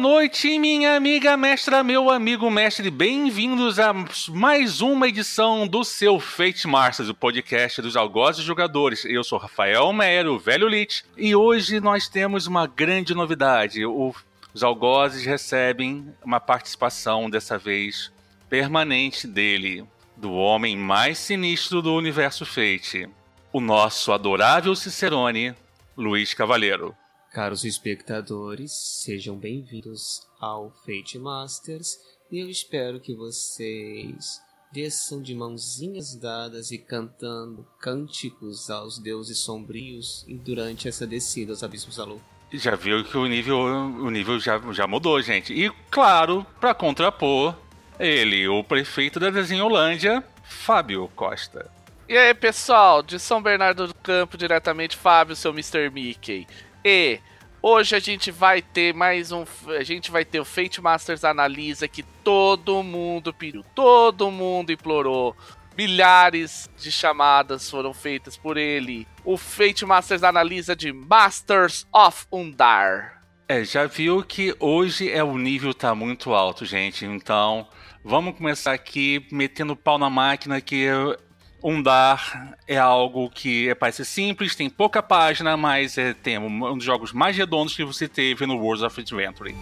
Noite, minha amiga mestra, meu amigo mestre. Bem-vindos a mais uma edição do seu Fate Masters, o podcast dos algozes jogadores. Eu sou Rafael Meyer, o velho Lich, e hoje nós temos uma grande novidade. Os algozes recebem uma participação, dessa vez permanente dele, do homem mais sinistro do universo Fate, o nosso adorável Cicerone, Luiz Cavaleiro. Caros espectadores, sejam bem-vindos ao Fate Masters e eu espero que vocês desçam de mãozinhas dadas e cantando cânticos aos deuses sombrios durante essa descida aos abismos da lua. Já viu que o nível, o nível já, já mudou, gente. E, claro, para contrapor, ele, o prefeito da Desenholândia, Fábio Costa. E aí, pessoal, de São Bernardo do Campo, diretamente, Fábio, seu Mr. Mickey. E hoje a gente vai ter mais um. A gente vai ter o Fate Masters Analisa que todo mundo pediu, todo mundo implorou. Milhares de chamadas foram feitas por ele. O Fate Masters analisa de Masters of Undar. É, já viu que hoje é o nível tá muito alto, gente. Então, vamos começar aqui metendo pau na máquina que Undar é algo que é, parece simples, tem pouca página, mas é, tem um dos jogos mais redondos que você teve no World of Adventure.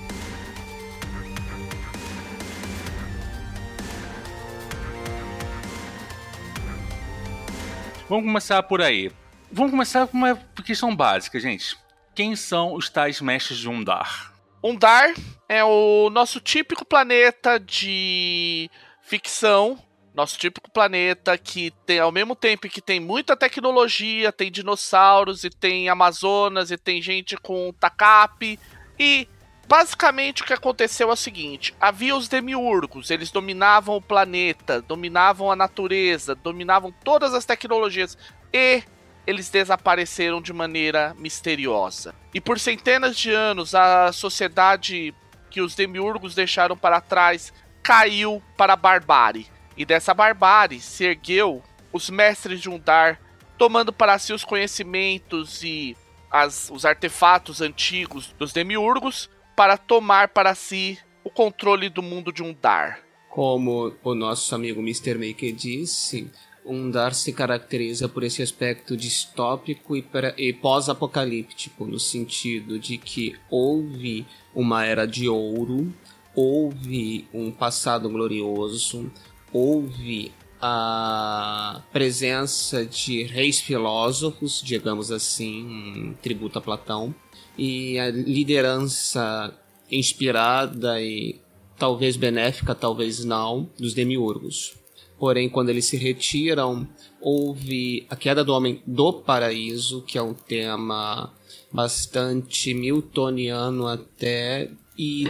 Vamos começar por aí. Vamos começar com uma questão básica, gente. Quem são os tais mestres de Undar? Undar é o nosso típico planeta de ficção nosso típico planeta que tem, ao mesmo tempo que tem muita tecnologia, tem dinossauros e tem Amazonas e tem gente com tacape. E basicamente o que aconteceu é o seguinte: havia os demiurgos, eles dominavam o planeta, dominavam a natureza, dominavam todas as tecnologias e eles desapareceram de maneira misteriosa. E por centenas de anos a sociedade que os demiurgos deixaram para trás caiu para a barbárie e dessa barbárie se ergueu os mestres de Undar, tomando para si os conhecimentos e as, os artefatos antigos dos demiurgos para tomar para si o controle do mundo de Undar. Como o nosso amigo Mr. Maker disse, Undar se caracteriza por esse aspecto distópico e, e pós-apocalíptico, no sentido de que houve uma era de ouro, houve um passado glorioso, houve a presença de reis filósofos, digamos assim, um tributo a Platão, e a liderança inspirada e talvez benéfica, talvez não, dos demiurgos. Porém, quando eles se retiram, houve a queda do homem do paraíso, que é um tema bastante miltoniano até, e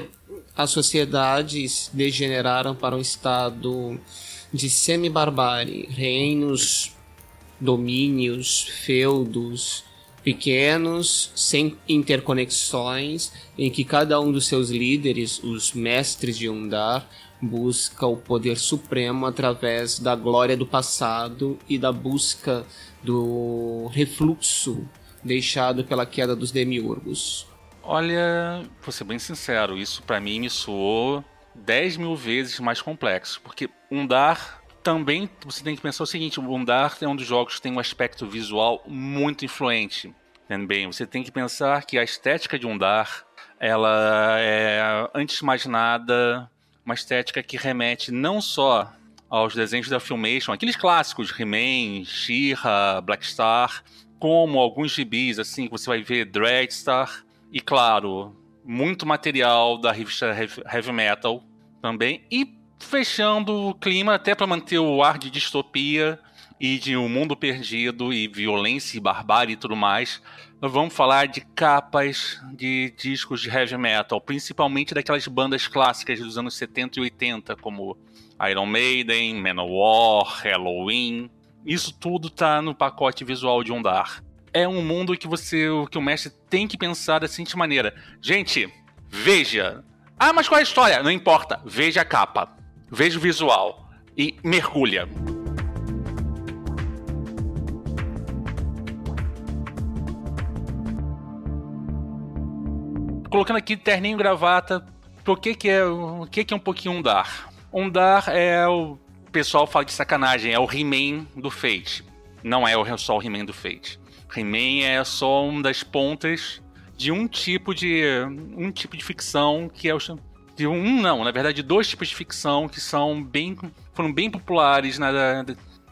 as sociedades degeneraram para um estado de semi-barbárie, reinos, domínios, feudos pequenos, sem interconexões, em que cada um dos seus líderes, os mestres de Undar, busca o poder supremo através da glória do passado e da busca do refluxo deixado pela queda dos demiurgos. Olha, vou ser bem sincero, isso para mim me soou 10 mil vezes mais complexo, porque Undar também você tem que pensar o seguinte: o Undar é um dos jogos que tem um aspecto visual muito influente. Também você tem que pensar que a estética de Undar ela é, antes de mais nada, uma estética que remete não só aos desenhos da Filmation, aqueles clássicos, He-Man, She-Ra, Black Star, como alguns gibis, assim, que você vai ver Dreadstar, e claro, muito material da revista Heavy Metal também. E fechando o clima até para manter o ar de distopia e de um mundo perdido e violência e barbárie e tudo mais. Vamos falar de capas de discos de heavy metal, principalmente daquelas bandas clássicas dos anos 70 e 80, como Iron Maiden, Manowar, Halloween. Isso tudo tá no pacote visual de Undar é um mundo que você, que o mestre tem que pensar da seguinte maneira: gente, veja. Ah, mas qual é a história? Não importa. Veja a capa, veja o visual e mergulha. colocando aqui terninho e gravata, por que que é, o que que é um pouquinho Undar? Undar é o pessoal fala de sacanagem, é o He-Man do Fate. Não é só o He-Man do Fate. He-Man é só uma das pontas de um tipo de um tipo de ficção que é o de um não, na verdade dois tipos de ficção que são bem foram bem populares na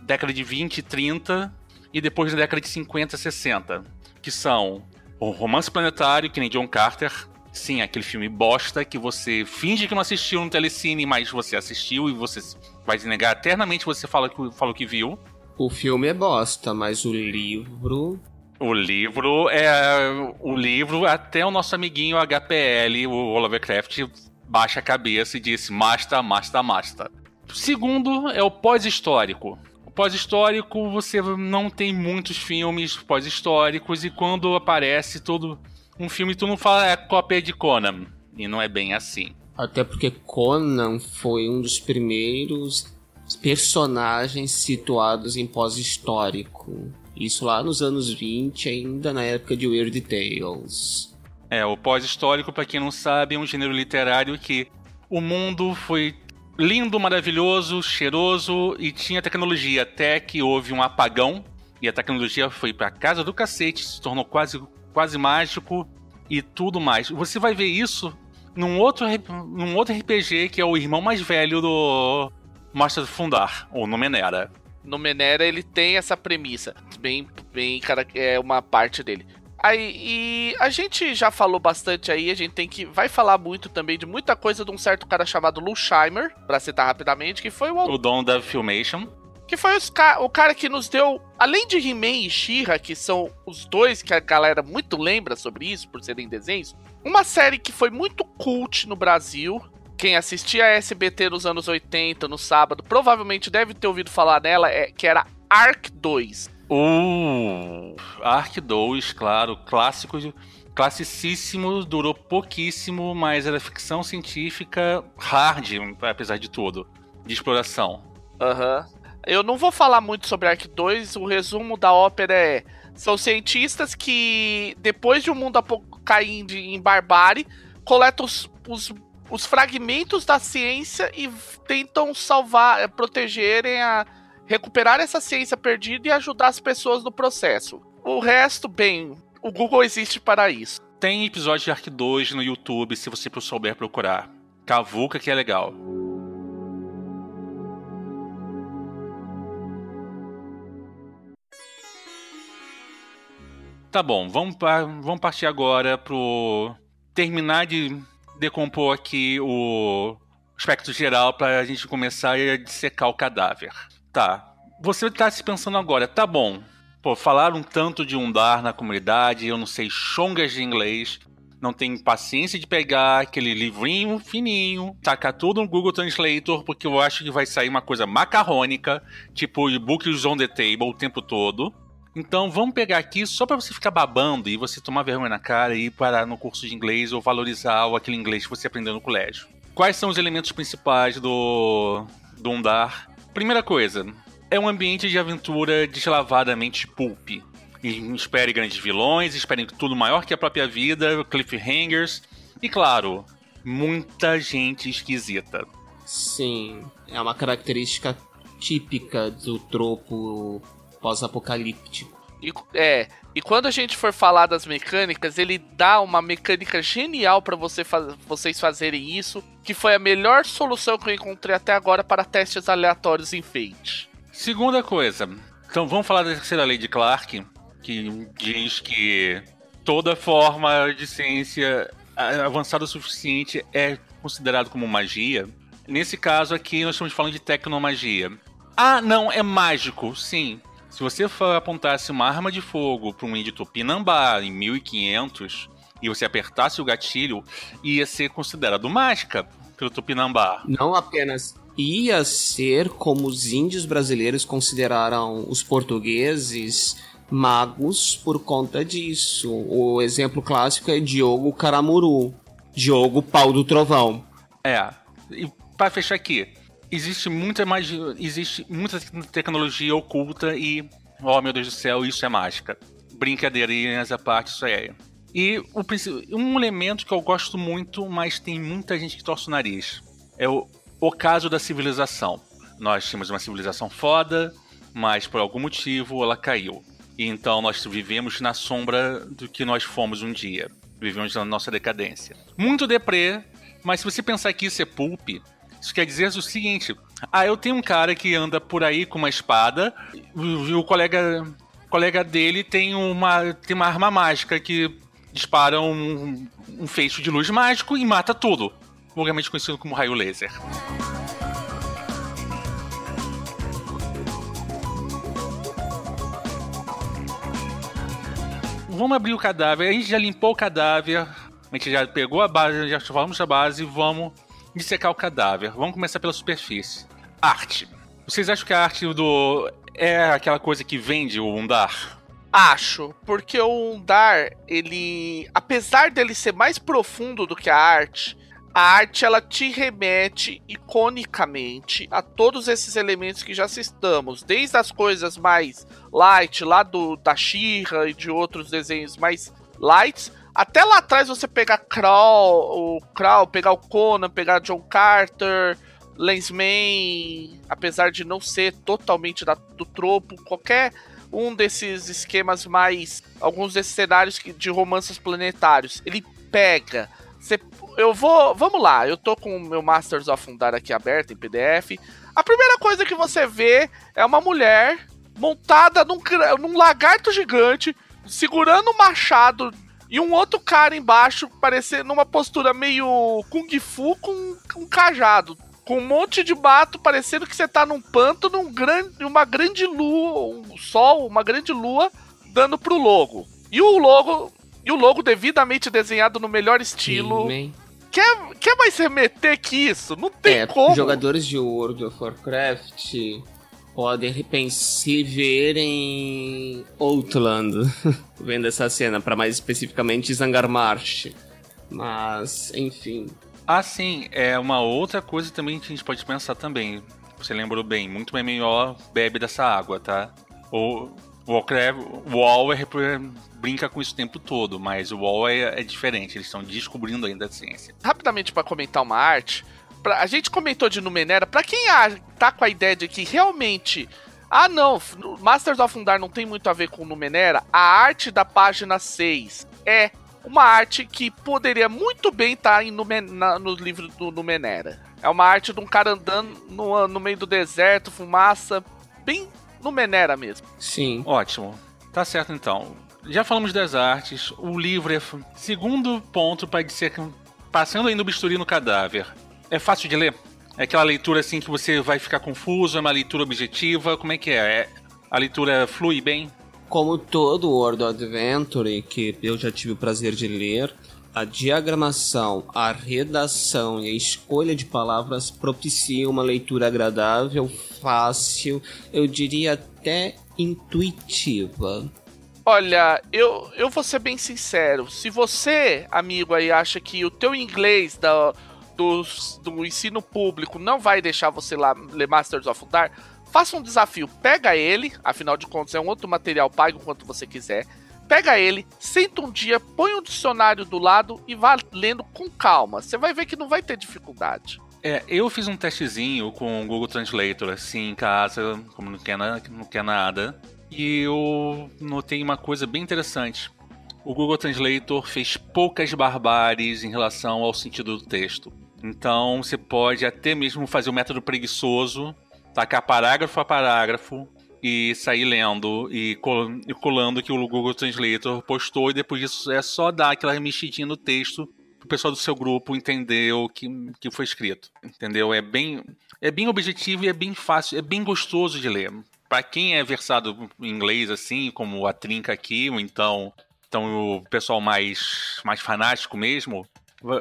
década de 20 e 30 e depois na década de 50 e 60, que são o Romance Planetário, que nem John Carter, sim, aquele filme bosta que você finge que não assistiu no telecine, mas você assistiu e você vai negar eternamente, você fala que falou que viu. O filme é bosta, mas o livro o livro é. O livro, até o nosso amiguinho HPL, o Lovecraft, baixa a cabeça e disse: Masta, masta, masta. Segundo é o pós-histórico. O pós-histórico, você não tem muitos filmes pós-históricos, e quando aparece todo um filme, tu não fala é cópia de Conan. E não é bem assim. Até porque Conan foi um dos primeiros personagens situados em pós-histórico. Isso lá nos anos 20, ainda na época de Weird Tales. É, o pós-histórico, para quem não sabe, é um gênero literário que o mundo foi lindo, maravilhoso, cheiroso e tinha tecnologia até que houve um apagão e a tecnologia foi para casa do cacete, se tornou quase quase mágico e tudo mais. Você vai ver isso num outro num outro RPG que é o irmão mais velho do Master Fundar, ou Numenera no Menera ele tem essa premissa. Bem, bem, cara, é uma parte dele. Aí, e a gente já falou bastante aí, a gente tem que. Vai falar muito também de muita coisa de um certo cara chamado Lou Scheimer, pra citar rapidamente, que foi o. O dono da Filmation. Que foi os, o cara que nos deu. Além de He-Man e She-Ra, que são os dois que a galera muito lembra sobre isso, por serem desenhos. Uma série que foi muito cult no Brasil, quem assistia a SBT nos anos 80, no sábado, provavelmente deve ter ouvido falar nela, é, que era Ark 2. Uh, Ark 2, claro, clássico, classicíssimo, durou pouquíssimo, mas era ficção científica hard, apesar de tudo, de exploração. Aham. Uhum. Eu não vou falar muito sobre Ark 2, o resumo da ópera é: são cientistas que, depois de um mundo cair em barbárie, coletam os, os os fragmentos da ciência e tentam salvar, eh, protegerem a recuperar essa ciência perdida e ajudar as pessoas no processo. O resto, bem, o Google existe para isso. Tem episódio de Ark 2 no YouTube, se você souber procurar. Cavuca que é legal. Tá bom, vamos, vamos partir agora pro terminar de decompor aqui o aspecto geral para a gente começar a dissecar o cadáver. Tá. Você está se pensando agora, tá bom. Pô, falaram tanto de Undar na comunidade, eu não sei chongas de inglês, não tenho paciência de pegar aquele livrinho fininho, tacar tudo no Google Translator, porque eu acho que vai sair uma coisa macarrônica, tipo books on the table o tempo todo. Então vamos pegar aqui só para você ficar babando e você tomar vergonha na cara e parar no curso de inglês ou valorizar aquele inglês que você aprendeu no colégio. Quais são os elementos principais do, do Undar? Primeira coisa, é um ambiente de aventura deslavadamente pulp. Espere grandes vilões, espere tudo maior que a própria vida, cliffhangers e, claro, muita gente esquisita. Sim, é uma característica típica do tropo pós-apocalíptico. E, é, e quando a gente for falar das mecânicas, ele dá uma mecânica genial para você faz, vocês fazerem isso, que foi a melhor solução que eu encontrei até agora para testes aleatórios em Fate. Segunda coisa, então vamos falar da terceira lei de Clark, que diz que toda forma de ciência avançada o suficiente é considerado como magia. Nesse caso aqui, nós estamos falando de tecnomagia. Ah, não, é mágico, sim. Se você apontasse uma arma de fogo para um índio Tupinambá em 1500 e você apertasse o gatilho, ia ser considerado mágica pelo Tupinambá. Não apenas ia ser como os índios brasileiros consideraram os portugueses magos por conta disso. O exemplo clássico é Diogo Caramuru, Diogo Pau do Trovão. É. E para fechar aqui, existe muita magia, existe muita tecnologia oculta e, oh meu Deus do céu, isso é mágica. Brincadeirinhas à parte, isso é. E o, um elemento que eu gosto muito, mas tem muita gente que torce o nariz, é o, o caso da civilização. Nós tínhamos uma civilização foda, mas por algum motivo ela caiu. E então nós vivemos na sombra do que nós fomos um dia. Vivemos na nossa decadência. Muito deprê, mas se você pensar que isso é pulp, isso quer dizer o seguinte: ah, eu tenho um cara que anda por aí com uma espada, e o colega, o colega dele tem uma, tem uma arma mágica que dispara um, um feixe de luz mágico e mata tudo. Vulgarmente conhecido como raio laser. Vamos abrir o cadáver. A gente já limpou o cadáver. A gente já pegou a base, já falamos da base. Vamos dissecar o cadáver. Vamos começar pela superfície. Arte. Vocês acham que a arte do. é aquela coisa que vende o Undar? Acho, porque o Undar, ele. Apesar dele ser mais profundo do que a arte, a arte ela te remete iconicamente a todos esses elementos que já citamos, desde as coisas mais light, lá do da Shira e de outros desenhos mais lights, até lá atrás você pegar Crawl, o Crawl, pegar o Conan, pegar John Carter, Lensman, apesar de não ser totalmente da, do tropo, qualquer um desses esquemas mais. alguns desses cenários de romances planetários. Ele pega. Eu vou. Vamos lá, eu tô com o meu Masters of Undar aqui aberto em PDF. A primeira coisa que você vê é uma mulher montada num, num lagarto gigante, segurando um machado e um outro cara embaixo, parecendo numa postura meio Kung Fu com um cajado com um monte de mato, parecendo que você tá num pântano, num grande, uma grande lua, um sol, uma grande lua, dando pro logo. E o logo, e o logo devidamente desenhado no melhor estilo. Sim, quer, quer mais remeter que isso? Não tem é, como. Jogadores de World of Warcraft podem se ver em Outland, vendo essa cena, para mais especificamente Zangarmarsh. Mas, enfim, ah, sim, é uma outra coisa também que a gente pode pensar também. Você lembrou bem, muito MMO bebe dessa água, tá? O Warcraft, o WoW é, brinca com isso o tempo todo, mas o WoW é, é diferente, eles estão descobrindo ainda a ciência. Rapidamente para comentar uma arte, pra, a gente comentou de Numenera, para quem tá com a ideia de que realmente ah, não, Masters of Undar não tem muito a ver com Numenera. A arte da página 6 é uma arte que poderia muito bem estar tá no, no livro do Numenera. É uma arte de um cara andando no, no meio do deserto, fumaça, bem Numenera mesmo. Sim. Ótimo. Tá certo então. Já falamos das artes, o livro é. Segundo ponto para dizer que. Passando aí no bisturi no cadáver. É fácil de ler? É aquela leitura assim que você vai ficar confuso? É uma leitura objetiva? Como é que é? é a leitura flui bem? Como todo World Adventure que eu já tive o prazer de ler, a diagramação, a redação e a escolha de palavras propiciam uma leitura agradável, fácil, eu diria até intuitiva. Olha, eu, eu vou ser bem sincero. Se você, amigo aí, acha que o teu inglês da, do, do ensino público não vai deixar você lá ler Masters of Dark, Faça um desafio, pega ele, afinal de contas é um outro material, pague o quanto você quiser. Pega ele, senta um dia, põe um dicionário do lado e vá lendo com calma. Você vai ver que não vai ter dificuldade. É, eu fiz um testezinho com o Google Translator, assim, em casa, como não quer, na, não quer nada. E eu notei uma coisa bem interessante. O Google Translator fez poucas barbáries em relação ao sentido do texto. Então você pode até mesmo fazer o método preguiçoso tacar parágrafo a parágrafo e sair lendo e, colando que o Google Translator postou e depois disso é só dar aquela mexidinha no texto o pessoal do seu grupo entender o que, que foi escrito. Entendeu? É bem, é bem objetivo e é bem fácil, é bem gostoso de ler. Para quem é versado em inglês assim, como a Trinca aqui, ou então, então o pessoal mais, mais fanático mesmo,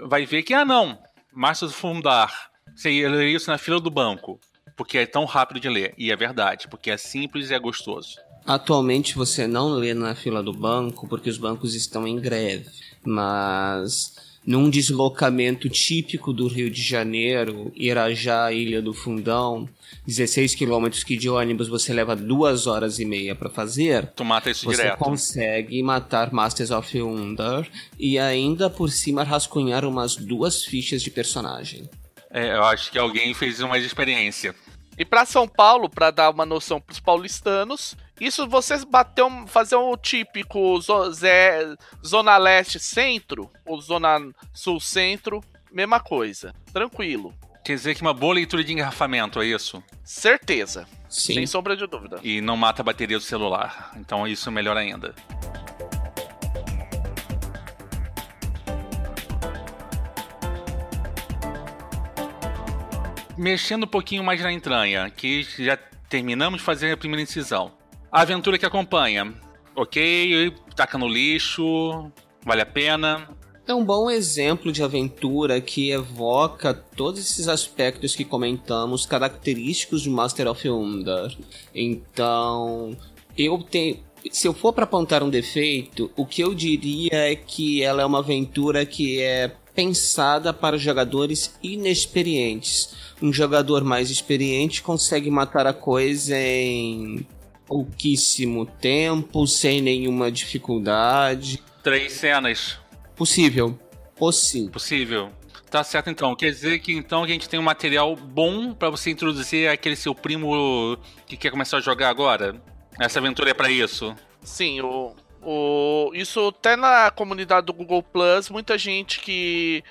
vai ver que, ah não, Márcio Fundar, você ia ler isso na fila do banco porque é tão rápido de ler. E é verdade, porque é simples e é gostoso. Atualmente você não lê na fila do banco porque os bancos estão em greve, mas num deslocamento típico do Rio de Janeiro, Irajá, Ilha do Fundão, 16 quilômetros que de ônibus você leva duas horas e meia para fazer. Tu mata isso você direto. consegue matar Masters of Wonder e ainda por cima rascunhar umas duas fichas de personagem. É, eu acho que alguém fez uma experiência. E para São Paulo, para dar uma noção pros paulistanos, isso vocês bater um, fazer um típico zo, zé, zona leste centro ou zona sul centro, mesma coisa. Tranquilo. Quer dizer que uma boa leitura de engarrafamento, é isso? Certeza. Sim. Sem sombra de dúvida. E não mata a bateria do celular. Então isso é melhor ainda. Mexendo um pouquinho mais na entranha, que já terminamos de fazer a primeira incisão. A aventura que acompanha. Ok, taca no lixo, vale a pena. É um bom exemplo de aventura que evoca todos esses aspectos que comentamos, característicos de Master of Wonder. Então, eu tenho. Se eu for para apontar um defeito, o que eu diria é que ela é uma aventura que é pensada para jogadores inexperientes. Um jogador mais experiente consegue matar a coisa em pouquíssimo tempo, sem nenhuma dificuldade. Três cenas. Possível. Possível. Possível. Tá certo então. Quer dizer que então a gente tem um material bom para você introduzir aquele seu primo que quer começar a jogar agora? Essa aventura é para isso. Sim, o, o, isso até na comunidade do Google Plus, muita gente que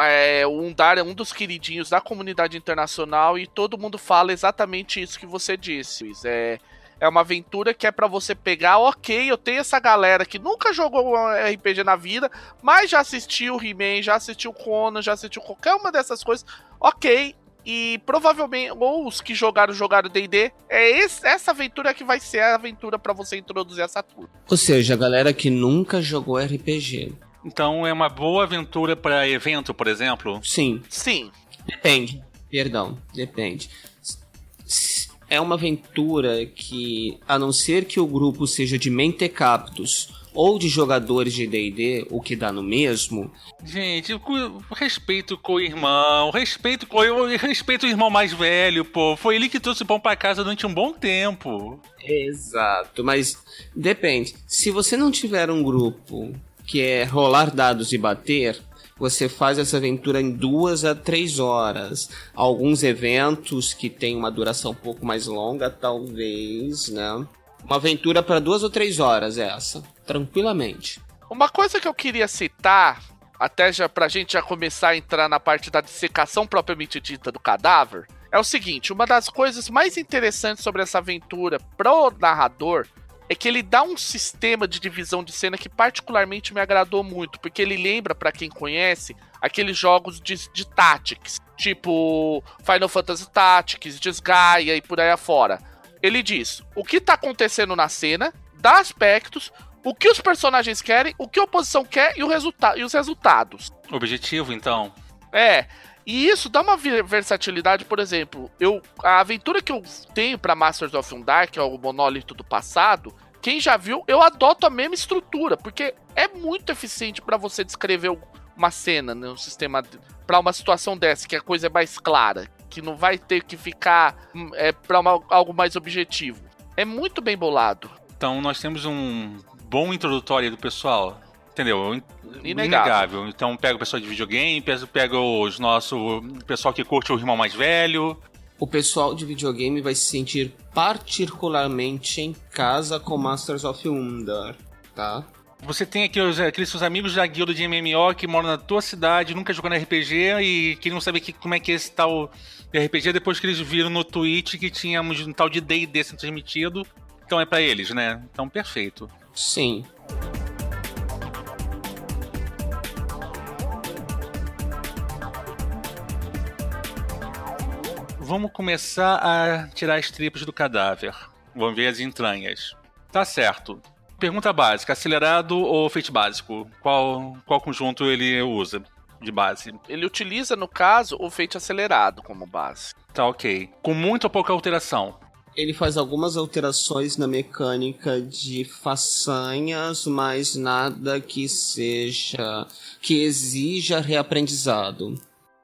é, o Undar é um dos queridinhos da comunidade internacional e todo mundo fala exatamente isso que você disse. É, é uma aventura que é para você pegar, ok, eu tenho essa galera que nunca jogou um RPG na vida, mas já assistiu He-Man, já assistiu Conan, já assistiu qualquer uma dessas coisas, ok. E provavelmente, ou os que jogaram, jogaram D&D, é esse, essa aventura que vai ser a aventura para você introduzir essa turma. Ou seja, a galera que nunca jogou RPG. Então é uma boa aventura para evento, por exemplo? Sim. Sim. Depende. Perdão, depende. É uma aventura que, a não ser que o grupo seja de mentecaptos ou de jogadores de D&D, o que dá no mesmo. Gente, respeito com o irmão, respeito com respeito o irmão mais velho, pô. Foi ele que trouxe o pão para casa durante um bom tempo. Exato, mas depende. Se você não tiver um grupo que é rolar dados e bater, você faz essa aventura em duas a três horas. Alguns eventos que têm uma duração um pouco mais longa, talvez, né? Uma aventura para duas ou três horas essa, tranquilamente. Uma coisa que eu queria citar, até já pra gente já começar a entrar na parte da dissecação propriamente dita do cadáver, é o seguinte: uma das coisas mais interessantes sobre essa aventura pro narrador é que ele dá um sistema de divisão de cena que particularmente me agradou muito, porque ele lembra, para quem conhece, aqueles jogos de, de Tactics, tipo Final Fantasy Tactics, Desgaia e por aí afora. Ele diz o que tá acontecendo na cena, dá aspectos, o que os personagens querem, o que a oposição quer e, o resulta e os resultados. Objetivo, então. É. E isso dá uma versatilidade, por exemplo, eu a aventura que eu tenho para Masters of Undar, que é o monólito do passado, quem já viu, eu adoto a mesma estrutura, porque é muito eficiente para você descrever uma cena, né, um sistema para uma situação dessa, que a coisa é mais clara, que não vai ter que ficar é, para algo mais objetivo. É muito bem bolado. Então nós temos um bom introdutório do pessoal. Entendeu? Inegável. Inegável. Então pega o pessoal de videogame, pega os nosso o pessoal que curte o irmão mais velho. O pessoal de videogame vai se sentir particularmente em casa com Masters of Wonder, tá? Você tem aqui os, aqueles seus amigos da guilda de MMO que moram na tua cidade, nunca jogou no RPG e queriam saber que, como é que é esse tal RPG depois que eles viram no Twitch que tínhamos um tal de D&D sendo transmitido. Então é para eles, né? Então perfeito. Sim. Vamos começar a tirar as tripas do cadáver. Vamos ver as entranhas. Tá certo. Pergunta básica: acelerado ou feito básico? Qual, qual conjunto ele usa de base? Ele utiliza, no caso, o feito acelerado como base. Tá ok. Com muito ou pouca alteração? Ele faz algumas alterações na mecânica de façanhas, mas nada que seja. que exija reaprendizado.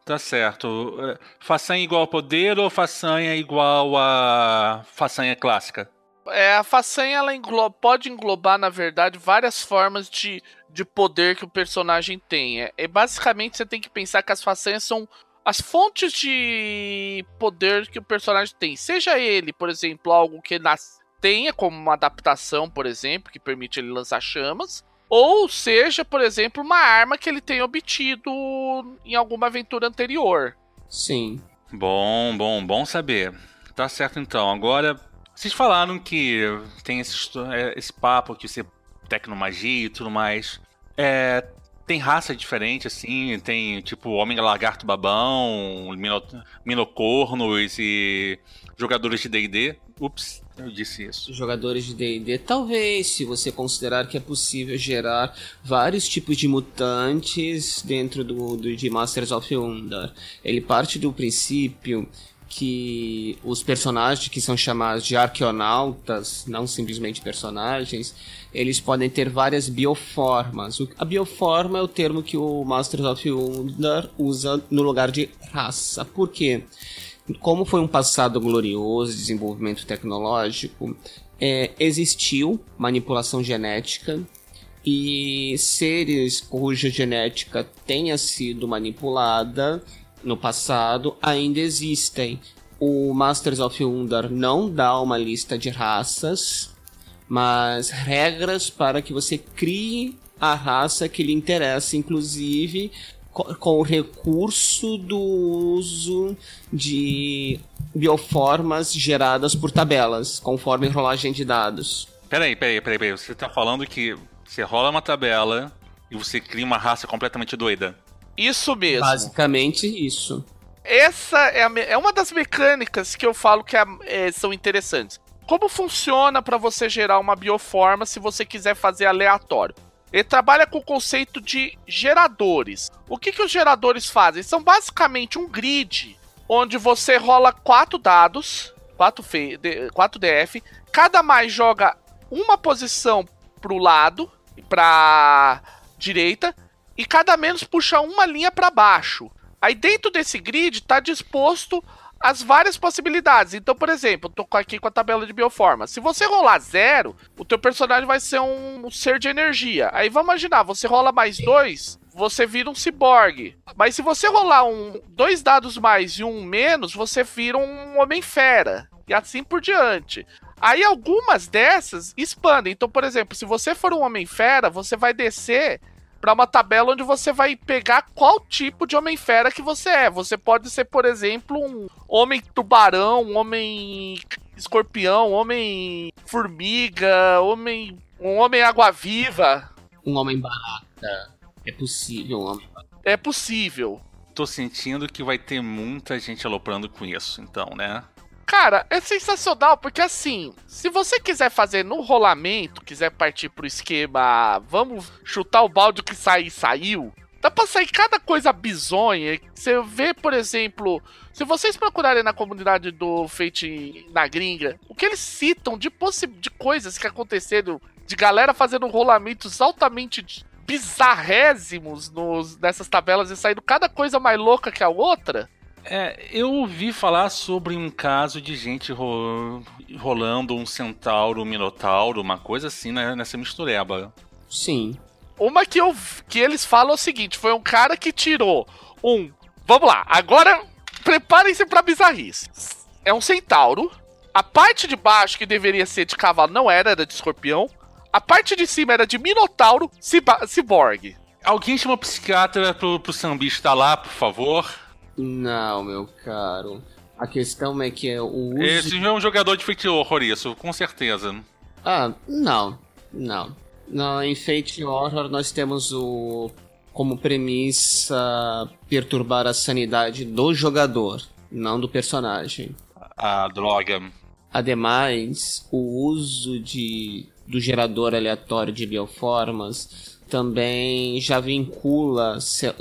Tá certo. Façanha igual a poder ou façanha igual a façanha clássica? É, a façanha ela pode englobar, na verdade, várias formas de, de poder que o personagem tem. É, é, basicamente você tem que pensar que as façanhas são as fontes de poder que o personagem tem. Seja ele, por exemplo, algo que nas... tenha como uma adaptação, por exemplo, que permite ele lançar chamas, ou seja, por exemplo, uma arma que ele tenha obtido em alguma aventura anterior. Sim. Bom, bom, bom saber. Tá certo então. Agora, vocês falaram que tem esse, é, esse papo que você tecnomagia e tudo mais. É, tem raça diferente, assim, tem tipo Homem Lagarto Babão, mino, Minocornos e jogadores de DD. Ups, eu disse isso. Jogadores de DD, talvez, se você considerar que é possível gerar vários tipos de mutantes dentro do, do de Masters of Wonder. Ele parte do princípio que os personagens que são chamados de arqueonautas, não simplesmente personagens, eles podem ter várias bioformas. A bioforma é o termo que o Masters of Wonder usa no lugar de raça. Por quê? Como foi um passado glorioso de desenvolvimento tecnológico, é, existiu manipulação genética e seres cuja genética tenha sido manipulada no passado ainda existem. O Masters of Undar não dá uma lista de raças, mas regras para que você crie a raça que lhe interessa, inclusive com o recurso do uso de bioformas geradas por tabelas, conforme rolagem de dados. Peraí, peraí, peraí, peraí. Você está falando que você rola uma tabela e você cria uma raça completamente doida. Isso mesmo. Basicamente isso. Essa é, a, é uma das mecânicas que eu falo que é, é, são interessantes. Como funciona para você gerar uma bioforma se você quiser fazer aleatório? Ele trabalha com o conceito de geradores. O que, que os geradores fazem? São basicamente um grid onde você rola quatro dados, 4, 4 DF, cada mais joga uma posição pro lado, pra direita, e cada menos puxa uma linha para baixo. Aí dentro desse grid está disposto as várias possibilidades. Então, por exemplo, eu tô aqui com a tabela de bioforma. Se você rolar zero, o teu personagem vai ser um ser de energia. Aí vamos imaginar, você rola mais dois, você vira um ciborgue. Mas se você rolar um, dois dados mais e um menos, você vira um homem-fera. E assim por diante. Aí algumas dessas expandem. Então, por exemplo, se você for um homem-fera, você vai descer para uma tabela onde você vai pegar qual tipo de homem-fera que você é. Você pode ser, por exemplo, um homem tubarão, um homem escorpião, um homem formiga, homem um homem água-viva. Um homem barata. É possível, um homem É possível. Tô sentindo que vai ter muita gente aloprando com isso, então, né? Cara, é sensacional, porque assim, se você quiser fazer no rolamento, quiser partir pro esquema, vamos chutar o balde que sair, saiu. Dá pra sair cada coisa bizonha. Você vê, por exemplo, se vocês procurarem na comunidade do Fate na gringa, o que eles citam de, de coisas que aconteceram, de galera fazendo rolamentos altamente bizarrésimos nos, nessas tabelas e saindo cada coisa mais louca que a outra. É, eu ouvi falar sobre um caso de gente ro rolando um centauro, um minotauro, uma coisa assim né, nessa mistureba. Sim. Uma que, eu, que eles falam é o seguinte: foi um cara que tirou um. Vamos lá, agora preparem-se pra bizarrice. É um centauro. A parte de baixo, que deveria ser de cavalo, não era, era de escorpião. A parte de cima era de minotauro ciborgue. Alguém chama o psiquiatra pro, pro sambista lá, por favor? Não, meu caro. A questão é que é o uso... Esse é um jogador de Fate Horror, isso, com certeza. Ah, não. Não. No, em Fate Horror nós temos o como premissa perturbar a sanidade do jogador, não do personagem. A droga. Ademais, o uso de, do gerador aleatório de bioformas também já vincula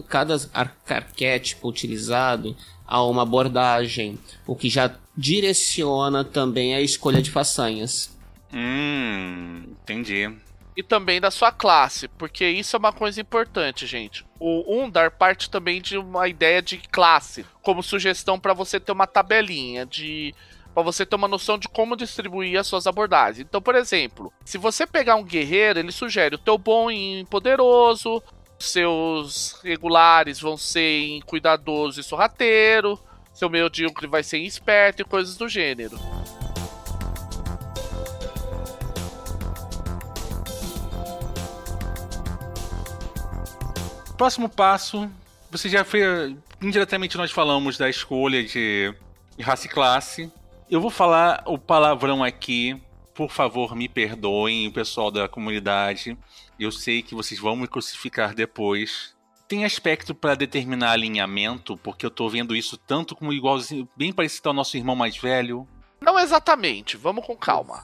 cada arquétipo utilizado a uma abordagem, o que já direciona também a escolha de façanhas. Hum, entendi. E também da sua classe, porque isso é uma coisa importante, gente. O Undar parte também de uma ideia de classe, como sugestão para você ter uma tabelinha de para você ter uma noção de como distribuir as suas abordagens. Então, por exemplo, se você pegar um guerreiro, ele sugere o teu bom em poderoso, seus regulares vão ser em cuidadoso e sorrateiro, seu medíocre vai ser em esperto e coisas do gênero. Próximo passo, você já foi indiretamente nós falamos da escolha de raça e classe. Eu vou falar o palavrão aqui. Por favor, me perdoem, o pessoal da comunidade. Eu sei que vocês vão me crucificar depois. Tem aspecto para determinar alinhamento, porque eu tô vendo isso tanto como igualzinho, bem parecido ao nosso irmão mais velho. Não exatamente, vamos com calma.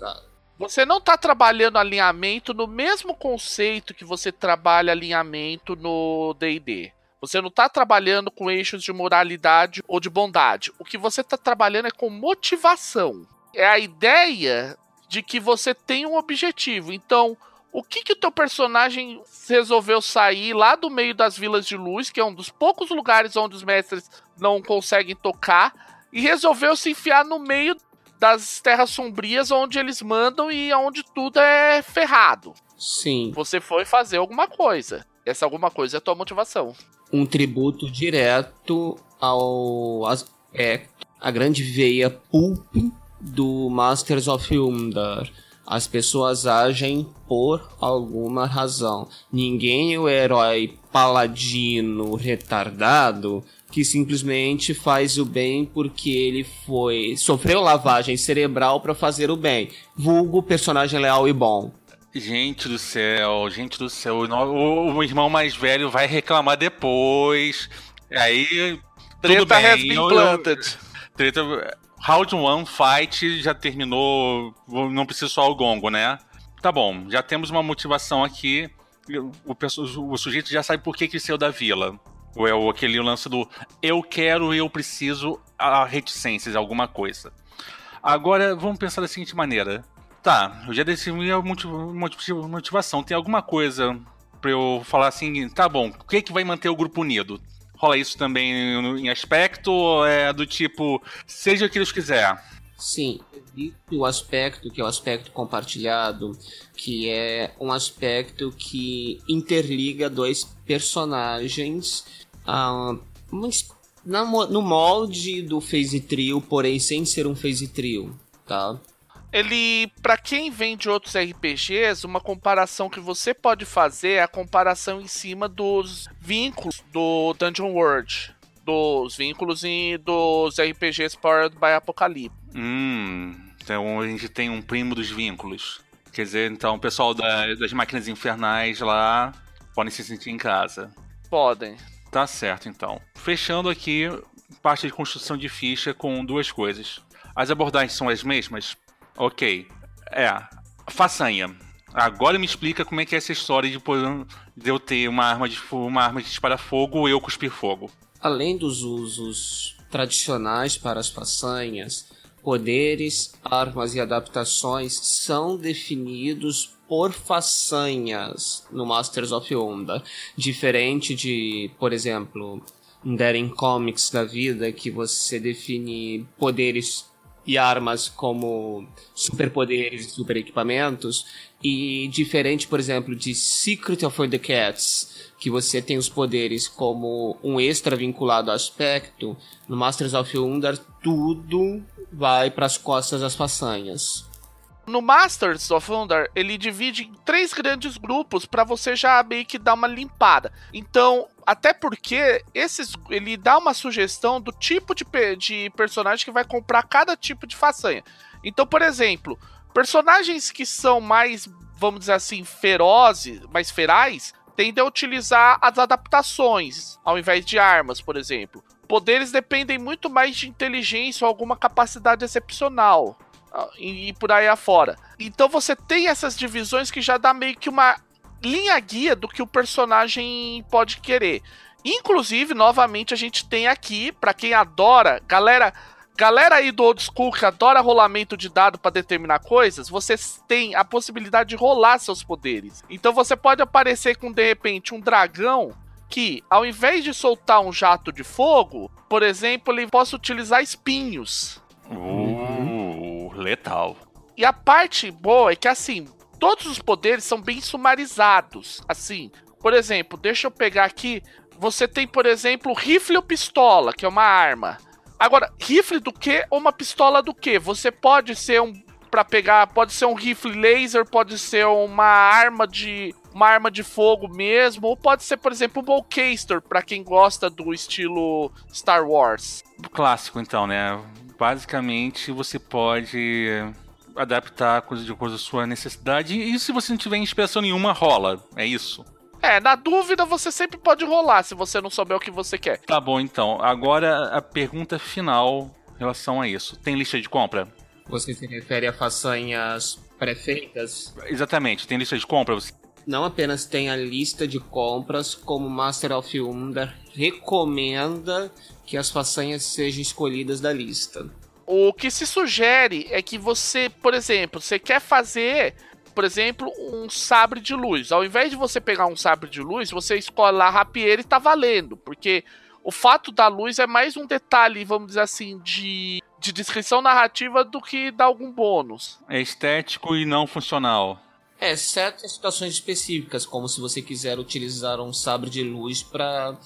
Você não está trabalhando alinhamento no mesmo conceito que você trabalha alinhamento no D&D. Você não está trabalhando com eixos de moralidade ou de bondade. O que você está trabalhando é com motivação. É a ideia de que você tem um objetivo. Então, o que que o teu personagem resolveu sair lá do meio das vilas de luz, que é um dos poucos lugares onde os mestres não conseguem tocar, e resolveu se enfiar no meio das terras sombrias onde eles mandam e onde tudo é ferrado. Sim. Você foi fazer alguma coisa. Essa alguma coisa é a tua motivação um tributo direto ao aspecto, a grande veia pulp do Masters of Undar. As pessoas agem por alguma razão. Ninguém é o herói paladino retardado que simplesmente faz o bem porque ele foi sofreu lavagem cerebral para fazer o bem. Vulgo personagem leal e bom. Gente do céu, gente do céu. O, o irmão mais velho vai reclamar depois. Aí. Treta has been planted. treta. Round 1 fight já terminou. Não precisa só o gongo, né? Tá bom, já temos uma motivação aqui. O, o, o sujeito já sabe por que, que saiu da vila. Ou é o, aquele lance do eu quero, eu preciso, a reticências, alguma coisa. Agora, vamos pensar da seguinte maneira. Tá, eu já decidi a motivação. Tem alguma coisa pra eu falar assim, tá bom, o que, é que vai manter o grupo unido? Rola isso também em aspecto ou é do tipo, seja o que Deus quiser? Sim, o aspecto que é o aspecto compartilhado, que é um aspecto que interliga dois personagens uh, no molde do phase trio, porém sem ser um phase trio, tá? Ele, para quem vem de outros RPGs, uma comparação que você pode fazer é a comparação em cima dos vínculos do Dungeon World, dos vínculos e dos RPGs Powered by Apocalypse. Hum, então a gente tem um primo dos vínculos. Quer dizer, então o pessoal da, das máquinas infernais lá podem se sentir em casa. Podem. Tá certo, então. Fechando aqui parte de construção de ficha com duas coisas. As abordagens são as mesmas? Ok. É. Façanha. Agora me explica como é que é essa história de, de eu ter uma arma, de, uma arma que dispara fogo e eu cuspir fogo. Além dos usos tradicionais para as façanhas, poderes, armas e adaptações são definidos por façanhas no Masters of Onda. Diferente de, por exemplo, Daring Comics da vida, que você define poderes e armas como superpoderes e super equipamentos. E diferente, por exemplo, de Secret of the Cats, que você tem os poderes como um extra vinculado ao aspecto, no Masters of Undar tudo vai para as costas das façanhas. No Masters of Undar, ele divide em três grandes grupos para você já meio que dar uma limpada. Então, até porque esses ele dá uma sugestão do tipo de, de personagem que vai comprar cada tipo de façanha. Então, por exemplo, personagens que são mais, vamos dizer assim, ferozes, mais ferais, tendem a utilizar as adaptações ao invés de armas, por exemplo. Poderes dependem muito mais de inteligência ou alguma capacidade excepcional e, por aí afora. Então você tem essas divisões que já dá meio que uma linha guia do que o personagem pode querer. Inclusive, novamente, a gente tem aqui, para quem adora, galera, galera aí do old school que adora rolamento de dado para determinar coisas, vocês têm a possibilidade de rolar seus poderes. Então você pode aparecer com de repente um dragão que, ao invés de soltar um jato de fogo, por exemplo, ele possa utilizar espinhos. Uh, letal. E a parte boa é que assim, todos os poderes são bem sumarizados. Assim, por exemplo, deixa eu pegar aqui. Você tem, por exemplo, rifle ou pistola, que é uma arma. Agora, rifle do que ou uma pistola do que? Você pode ser um para pegar, pode ser um rifle laser, pode ser uma arma de uma arma de fogo mesmo, ou pode ser, por exemplo, um bowcaster para quem gosta do estilo Star Wars. Clássico então, né? Basicamente, você pode adaptar a coisa de acordo com a sua necessidade. E se você não tiver inspiração nenhuma, rola. É isso. É, na dúvida você sempre pode rolar se você não souber o que você quer. Tá bom, então. Agora a pergunta final em relação a isso. Tem lista de compra? Você se refere a façanhas pré-feitas? Exatamente. Tem lista de compra? Você... Não apenas tem a lista de compras, como Master of Wonder recomenda que as façanhas sejam escolhidas da lista. O que se sugere é que você, por exemplo, você quer fazer por exemplo, um sabre de luz. Ao invés de você pegar um sabre de luz, você escolhe lá a rapieira e tá valendo. Porque o fato da luz é mais um detalhe, vamos dizer assim, de, de descrição narrativa do que dar algum bônus. É estético e não funcional. É, exceto em situações específicas, como se você quiser utilizar um sabre de luz para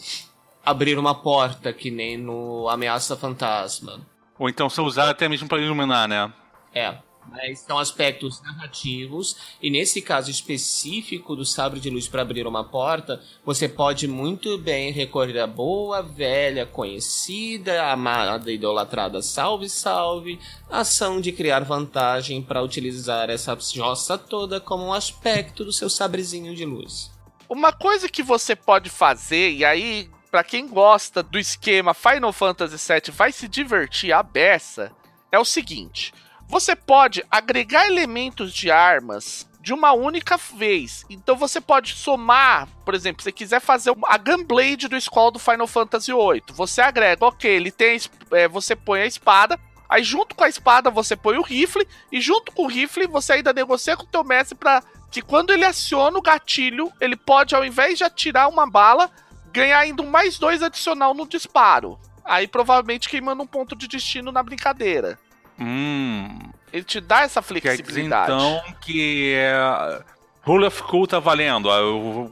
abrir uma porta, que nem no Ameaça Fantasma. Ou então se usar até mesmo para iluminar, né? É. Mas são aspectos narrativos, e nesse caso específico do sabre de luz para abrir uma porta, você pode muito bem recorrer à boa, velha, conhecida, amada, idolatrada salve, salve, ação de criar vantagem para utilizar essa jossa toda como um aspecto do seu sabrezinho de luz. Uma coisa que você pode fazer, e aí, para quem gosta do esquema Final Fantasy VII vai se divertir a beça, é o seguinte você pode agregar elementos de armas de uma única vez. Então você pode somar, por exemplo, se você quiser fazer a Gunblade do Skull do Final Fantasy VIII, você agrega, ok, ele tem, é, você põe a espada, aí junto com a espada você põe o rifle e junto com o rifle você ainda negocia com o teu mestre para que quando ele aciona o gatilho, ele pode ao invés de atirar uma bala, ganhar ainda um mais dois adicional no disparo. Aí provavelmente queimando um ponto de destino na brincadeira. Hum. Ele te dá essa flexibilidade. Quer dizer, então que é... Rule of Cool tá valendo.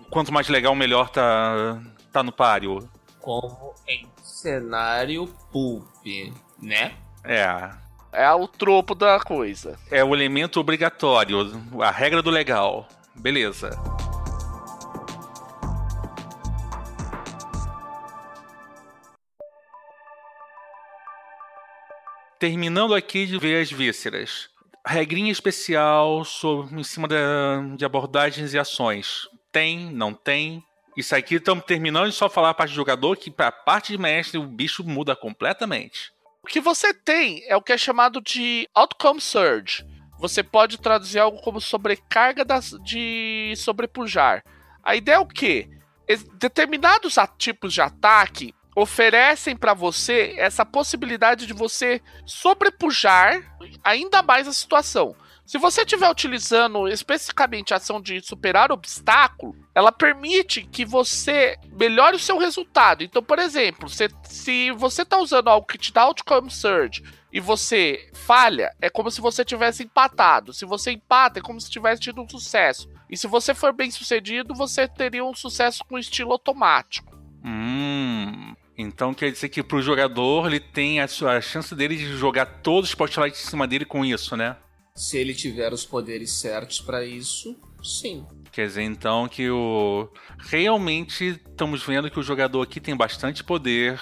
Quanto mais legal, melhor tá, tá no páreo. Como em cenário pulp, né? É. É o tropo da coisa. É o elemento obrigatório, a regra do legal. Beleza. Terminando aqui de ver as vísceras. Regrinha especial sobre, em cima da, de abordagens e ações. Tem, não tem. Isso aqui estamos terminando de só falar a parte de jogador, que para a parte de mestre o bicho muda completamente. O que você tem é o que é chamado de Outcome Surge. Você pode traduzir algo como sobrecarga das, de sobrepujar. A ideia é o quê? Determinados tipos de ataque oferecem para você essa possibilidade de você sobrepujar ainda mais a situação. Se você estiver utilizando especificamente a ação de superar obstáculo, ela permite que você melhore o seu resultado. Então, por exemplo, se, se você está usando algo que te dá outcome surge e você falha, é como se você tivesse empatado. Se você empata, é como se tivesse tido um sucesso. E se você for bem sucedido, você teria um sucesso com estilo automático. Hum. Então quer dizer que pro jogador ele tem a, sua, a chance dele de jogar todos os spotlights em cima dele com isso, né? Se ele tiver os poderes certos para isso, sim. Quer dizer então que o realmente estamos vendo que o jogador aqui tem bastante poder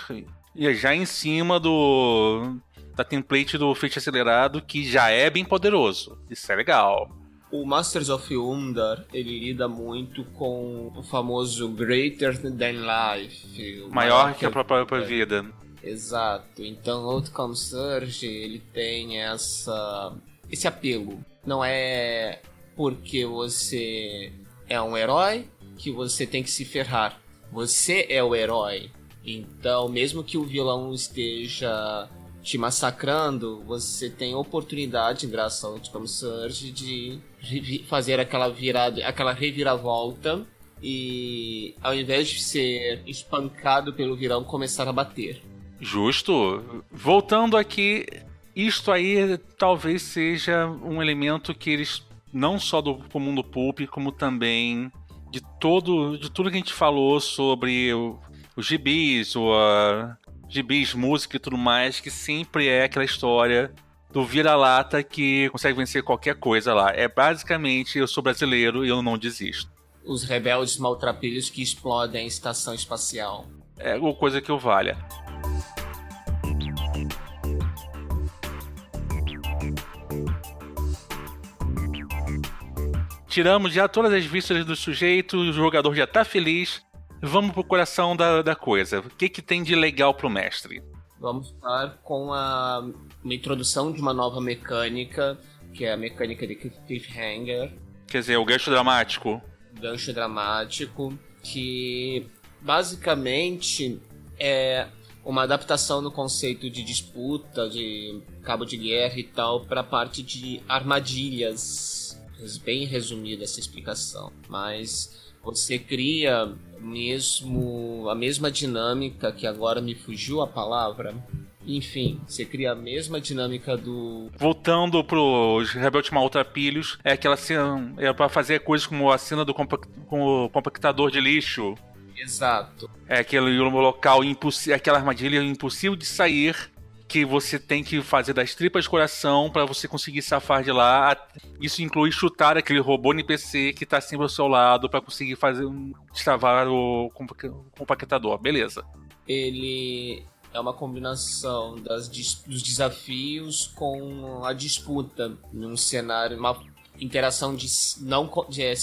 e é já em cima do da template do feito acelerado que já é bem poderoso. Isso é legal. O Masters of Undar, ele lida muito com o famoso Greater Than Life. Maior que a própria é. vida. Exato. Então, Outcome Surge, ele tem essa esse apelo. Não é porque você é um herói que você tem que se ferrar. Você é o herói. Então, mesmo que o vilão esteja te massacrando, você tem oportunidade, graças ao Outcome Surge, de fazer aquela virada, aquela reviravolta e ao invés de ser espancado pelo vilão, começar a bater. Justo. Voltando aqui, isto aí talvez seja um elemento que eles não só do mundo pulp, como também de todo de tudo que a gente falou sobre os gibis, o uh, gibis, música e tudo mais, que sempre é aquela história do vira-lata que consegue vencer qualquer coisa lá. É basicamente eu sou brasileiro e eu não desisto. Os rebeldes maltrapilhos que explodem a estação espacial. É uma coisa que eu valha. Tiramos já todas as vistas do sujeito, o jogador já tá feliz. Vamos pro coração da, da coisa. O que, que tem de legal pro mestre? Vamos estar com a, uma introdução de uma nova mecânica, que é a mecânica de cliffhanger. Quer dizer, o gancho dramático. Gancho dramático, que basicamente é uma adaptação no conceito de disputa, de cabo de guerra e tal, para a parte de armadilhas bem resumida essa explicação, mas você cria mesmo a mesma dinâmica que agora me fugiu a palavra. Enfim, você cria a mesma dinâmica do. Voltando pros Rebelde Maltrapilhos, é aquela cena. É para fazer coisas como a cena do compact, com o compactador de lixo. Exato. É aquele local impossível, aquela armadilha impossível de sair que você tem que fazer das tripas de coração para você conseguir safar de lá. Isso inclui chutar aquele robô NPC que tá sempre ao seu lado para conseguir fazer destravar o compactador. Beleza. Ele é uma combinação das, dos desafios com a disputa num cenário, uma interação de não de,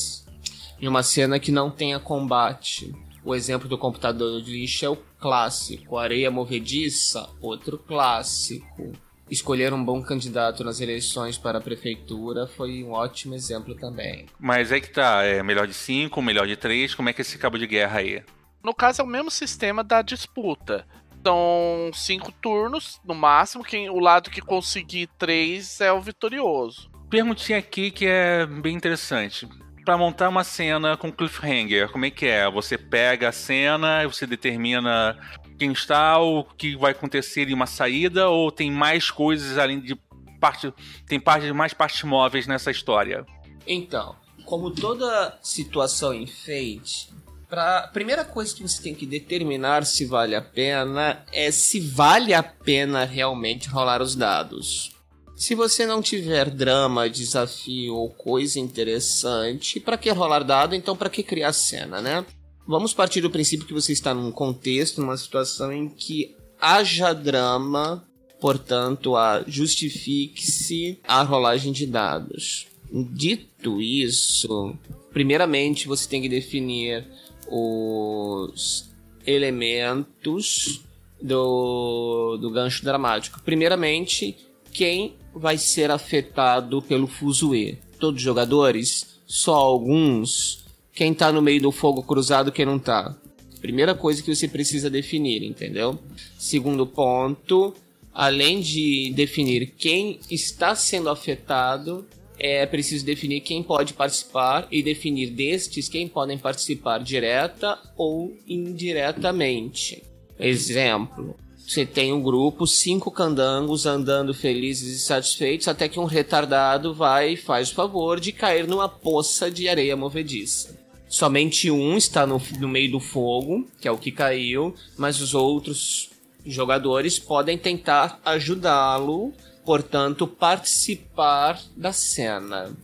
em uma cena que não tenha combate. O exemplo do computador de lixo é o clássico. Areia movediça, outro clássico. Escolher um bom candidato nas eleições para a prefeitura foi um ótimo exemplo também. Mas é que tá, é melhor de 5, melhor de 3, como é que é esse cabo de guerra aí? No caso é o mesmo sistema da disputa. São cinco turnos, no máximo, quem, o lado que conseguir três é o vitorioso. Perguntinha aqui que é bem interessante para montar uma cena com cliffhanger, como é que é? Você pega a cena, você determina quem está, o que vai acontecer em uma saída, ou tem mais coisas além de parte, tem parte, mais partes móveis nessa história? Então, como toda situação em Fate, a primeira coisa que você tem que determinar se vale a pena é se vale a pena realmente rolar os dados. Se você não tiver drama, desafio ou coisa interessante, para que rolar dado? Então, para que criar cena, né? Vamos partir do princípio que você está num contexto, numa situação em que haja drama, portanto, a justifique-se a rolagem de dados. Dito isso, primeiramente você tem que definir os elementos do, do gancho dramático. Primeiramente, quem vai ser afetado pelo fuzuê? Todos os jogadores? Só alguns? Quem tá no meio do fogo cruzado, quem não tá? Primeira coisa que você precisa definir, entendeu? Segundo ponto, além de definir quem está sendo afetado, é preciso definir quem pode participar e definir destes quem podem participar direta ou indiretamente. Exemplo: você tem um grupo, cinco candangos andando felizes e satisfeitos, até que um retardado vai e faz o favor de cair numa poça de areia movediça. Somente um está no, no meio do fogo, que é o que caiu, mas os outros jogadores podem tentar ajudá-lo, portanto, participar da cena.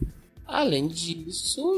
Além disso,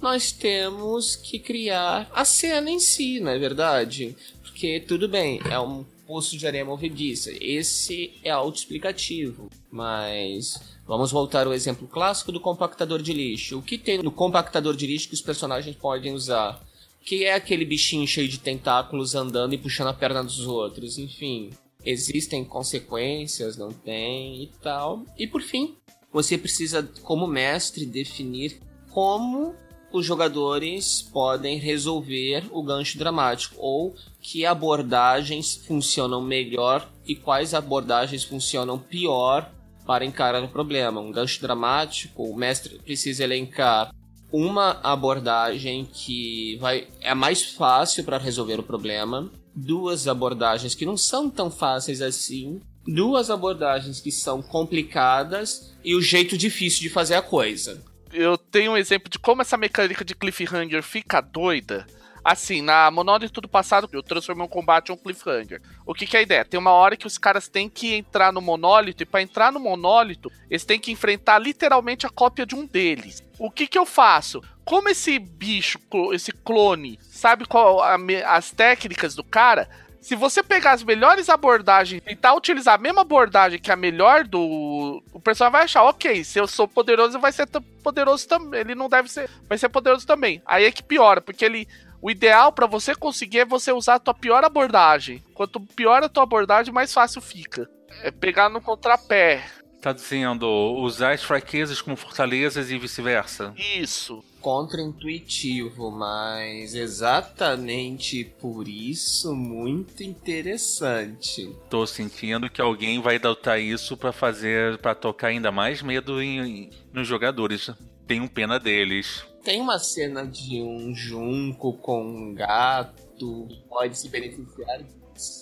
nós temos que criar a cena em si, não é verdade? Porque tudo bem, é um poço de areia movediça. Esse é autoexplicativo, mas vamos voltar ao exemplo clássico do compactador de lixo. O que tem no compactador de lixo que os personagens podem usar? Que é aquele bichinho cheio de tentáculos andando e puxando a perna dos outros, enfim. Existem consequências, não tem e tal. E por fim, você precisa, como mestre, definir como os jogadores podem resolver o gancho dramático ou que abordagens funcionam melhor e quais abordagens funcionam pior para encarar o problema. Um gancho dramático, o mestre precisa elencar uma abordagem que vai é mais fácil para resolver o problema, duas abordagens que não são tão fáceis assim, duas abordagens que são complicadas e o jeito difícil de fazer a coisa. Eu tenho um exemplo de como essa mecânica de cliffhanger fica doida Assim, na Monólito do passado, eu transformei um combate em um cliffhanger. O que, que é a ideia? Tem uma hora que os caras têm que entrar no monólito, e para entrar no monólito, eles têm que enfrentar literalmente a cópia de um deles. O que, que eu faço? Como esse bicho, esse clone, sabe qual a, as técnicas do cara? Se você pegar as melhores abordagens e tentar utilizar a mesma abordagem que a melhor do. O pessoal vai achar, ok, se eu sou poderoso, vai ser poderoso também. Ele não deve ser. Vai ser poderoso também. Aí é que piora, porque ele o ideal para você conseguir é você usar a tua pior abordagem. Quanto pior a tua abordagem, mais fácil fica. É pegar no contrapé. Tá dizendo usar as fraquezas como fortalezas e vice-versa. Isso. Contra-intuitivo, mas exatamente por isso muito interessante. Tô sentindo que alguém vai adotar isso para fazer, para tocar ainda mais medo em, em, nos jogadores. Tenho pena deles. Tem uma cena de um junco com um gato que pode se beneficiar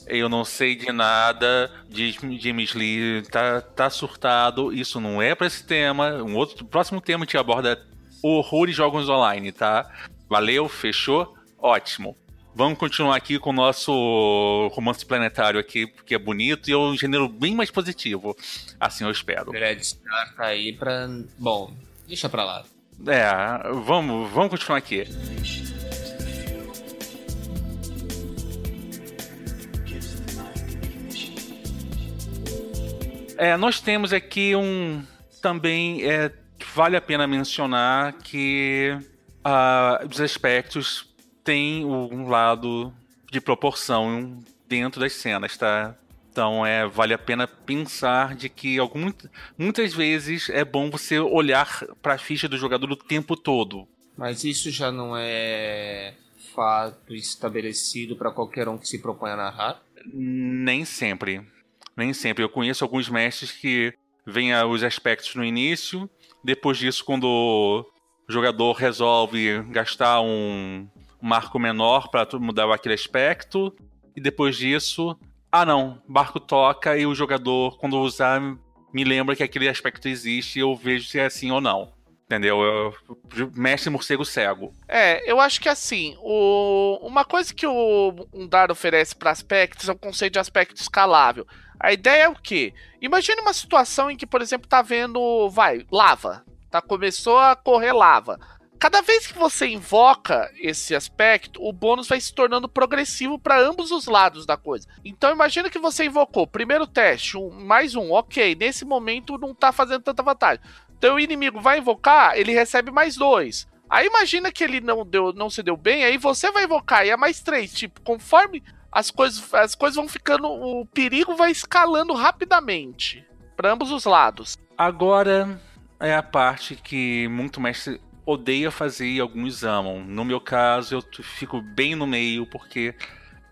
eu não sei de nada, diz James Lee, tá, tá surtado. Isso não é para esse tema. Um outro próximo tema que aborda horror e jogos online, tá? Valeu, fechou? Ótimo. Vamos continuar aqui com o nosso romance planetário aqui, porque é bonito e é um gênero bem mais positivo. Assim eu espero. Red Star tá aí pra. Bom, deixa pra lá. É, vamos, vamos continuar aqui. É, nós temos aqui um também é, vale a pena mencionar que uh, os aspectos têm um lado de proporção dentro das cenas, tá? Então é vale a pena pensar de que algum, muitas vezes é bom você olhar para a ficha do jogador o tempo todo. Mas isso já não é fato estabelecido para qualquer um que se propõe a narrar? Nem sempre. Nem sempre. Eu conheço alguns mestres que veem os aspectos no início, depois disso, quando o jogador resolve gastar um marco menor para mudar aquele aspecto, e depois disso ah não, barco toca e o jogador, quando usar, me lembra que aquele aspecto existe e eu vejo se é assim ou não. Entendeu? Eu, mestre morcego cego. É, eu acho que assim, o, uma coisa que o dado oferece para aspectos é o conceito de aspecto escalável. A ideia é o quê? Imagine uma situação em que, por exemplo, tá vendo, vai, lava. Tá, começou a correr lava. Cada vez que você invoca esse aspecto, o bônus vai se tornando progressivo para ambos os lados da coisa. Então imagina que você invocou primeiro teste, um, mais um, ok, nesse momento não tá fazendo tanta vantagem. Então o inimigo vai invocar, ele recebe mais dois. Aí imagina que ele não, deu, não se deu bem, aí você vai invocar e é mais três. Tipo, conforme as coisas, as coisas vão ficando. O perigo vai escalando rapidamente. para ambos os lados. Agora é a parte que muito mestre odeia fazer e alguns amam. No meu caso, eu fico bem no meio porque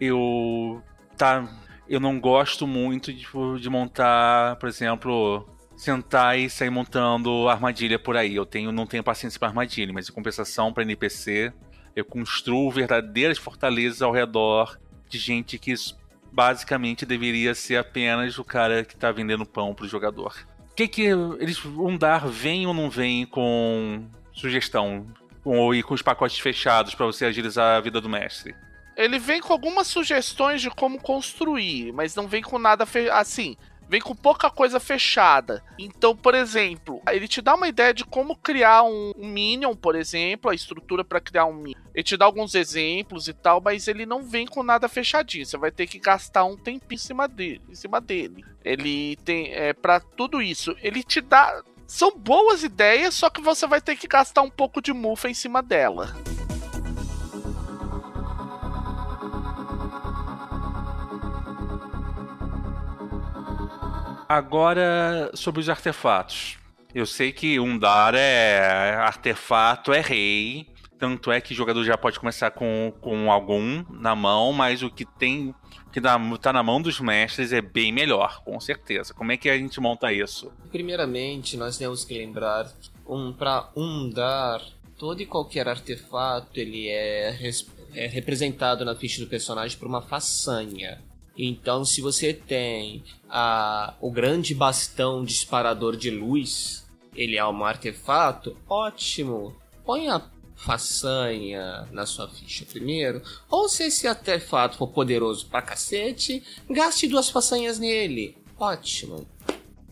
eu tá eu não gosto muito de, de montar, por exemplo, sentar e sair montando armadilha por aí. Eu tenho não tenho paciência para armadilha, mas em compensação para NPC, eu construo verdadeiras fortalezas ao redor de gente que basicamente deveria ser apenas o cara que está vendendo pão pro jogador. O que que eles vão dar, vem ou não vem com sugestão ou ir com os pacotes fechados para você agilizar a vida do mestre? Ele vem com algumas sugestões de como construir, mas não vem com nada assim. Vem com pouca coisa fechada. Então, por exemplo, ele te dá uma ideia de como criar um, um Minion, por exemplo, a estrutura para criar um Minion. Ele te dá alguns exemplos e tal, mas ele não vem com nada fechadinho. Você vai ter que gastar um tempinho em cima dele. Em cima dele. Ele tem. É, para tudo isso. Ele te dá são boas ideias, só que você vai ter que gastar um pouco de mufa em cima dela. Agora, sobre os artefatos. Eu sei que um dar é artefato, é rei. Tanto é que o jogador já pode começar com, com algum na mão, mas o que tem que tá na mão dos mestres é bem melhor, com certeza. Como é que a gente monta isso? Primeiramente, nós temos que lembrar um para um dar todo e qualquer artefato ele é, é representado na ficha do personagem por uma façanha. Então, se você tem a, o grande bastão disparador de luz, ele é um artefato, ótimo. Põe a façanha na sua ficha primeiro, ou se esse artefato for poderoso pra cacete, gaste duas façanhas nele. Ótimo.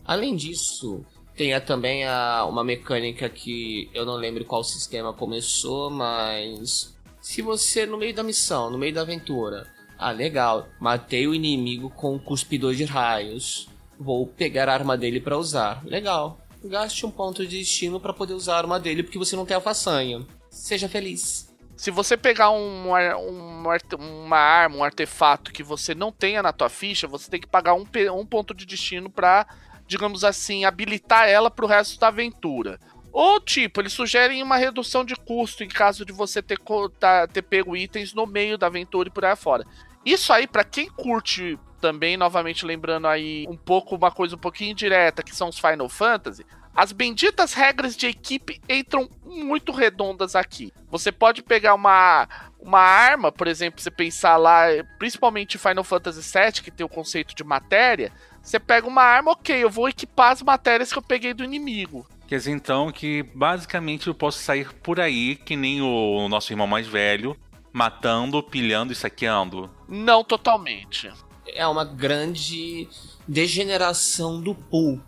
Além disso, tem também a, uma mecânica que eu não lembro qual sistema começou, mas se você no meio da missão, no meio da aventura, ah legal, matei o inimigo com um cuspidor de raios, vou pegar a arma dele para usar. Legal. Gaste um ponto de destino para poder usar a arma dele porque você não tem a façanha. Seja feliz. Se você pegar um, um, uma arma, um artefato que você não tenha na tua ficha, você tem que pagar um, um ponto de destino para, digamos assim, habilitar ela para o resto da aventura. Ou, tipo, eles sugerem uma redução de custo em caso de você ter, tá, ter pego itens no meio da aventura e por aí fora. Isso aí, para quem curte também, novamente lembrando aí um pouco, uma coisa um pouquinho direta, que são os Final Fantasy, as benditas regras de equipe entram muito redondas aqui. Você pode pegar uma, uma arma, por exemplo, você pensar lá, principalmente Final Fantasy VII, que tem o conceito de matéria. Você pega uma arma, ok, eu vou equipar as matérias que eu peguei do inimigo. Quer dizer, então, que basicamente eu posso sair por aí, que nem o nosso irmão mais velho, matando, pilhando e saqueando? Não totalmente. É uma grande degeneração do pulp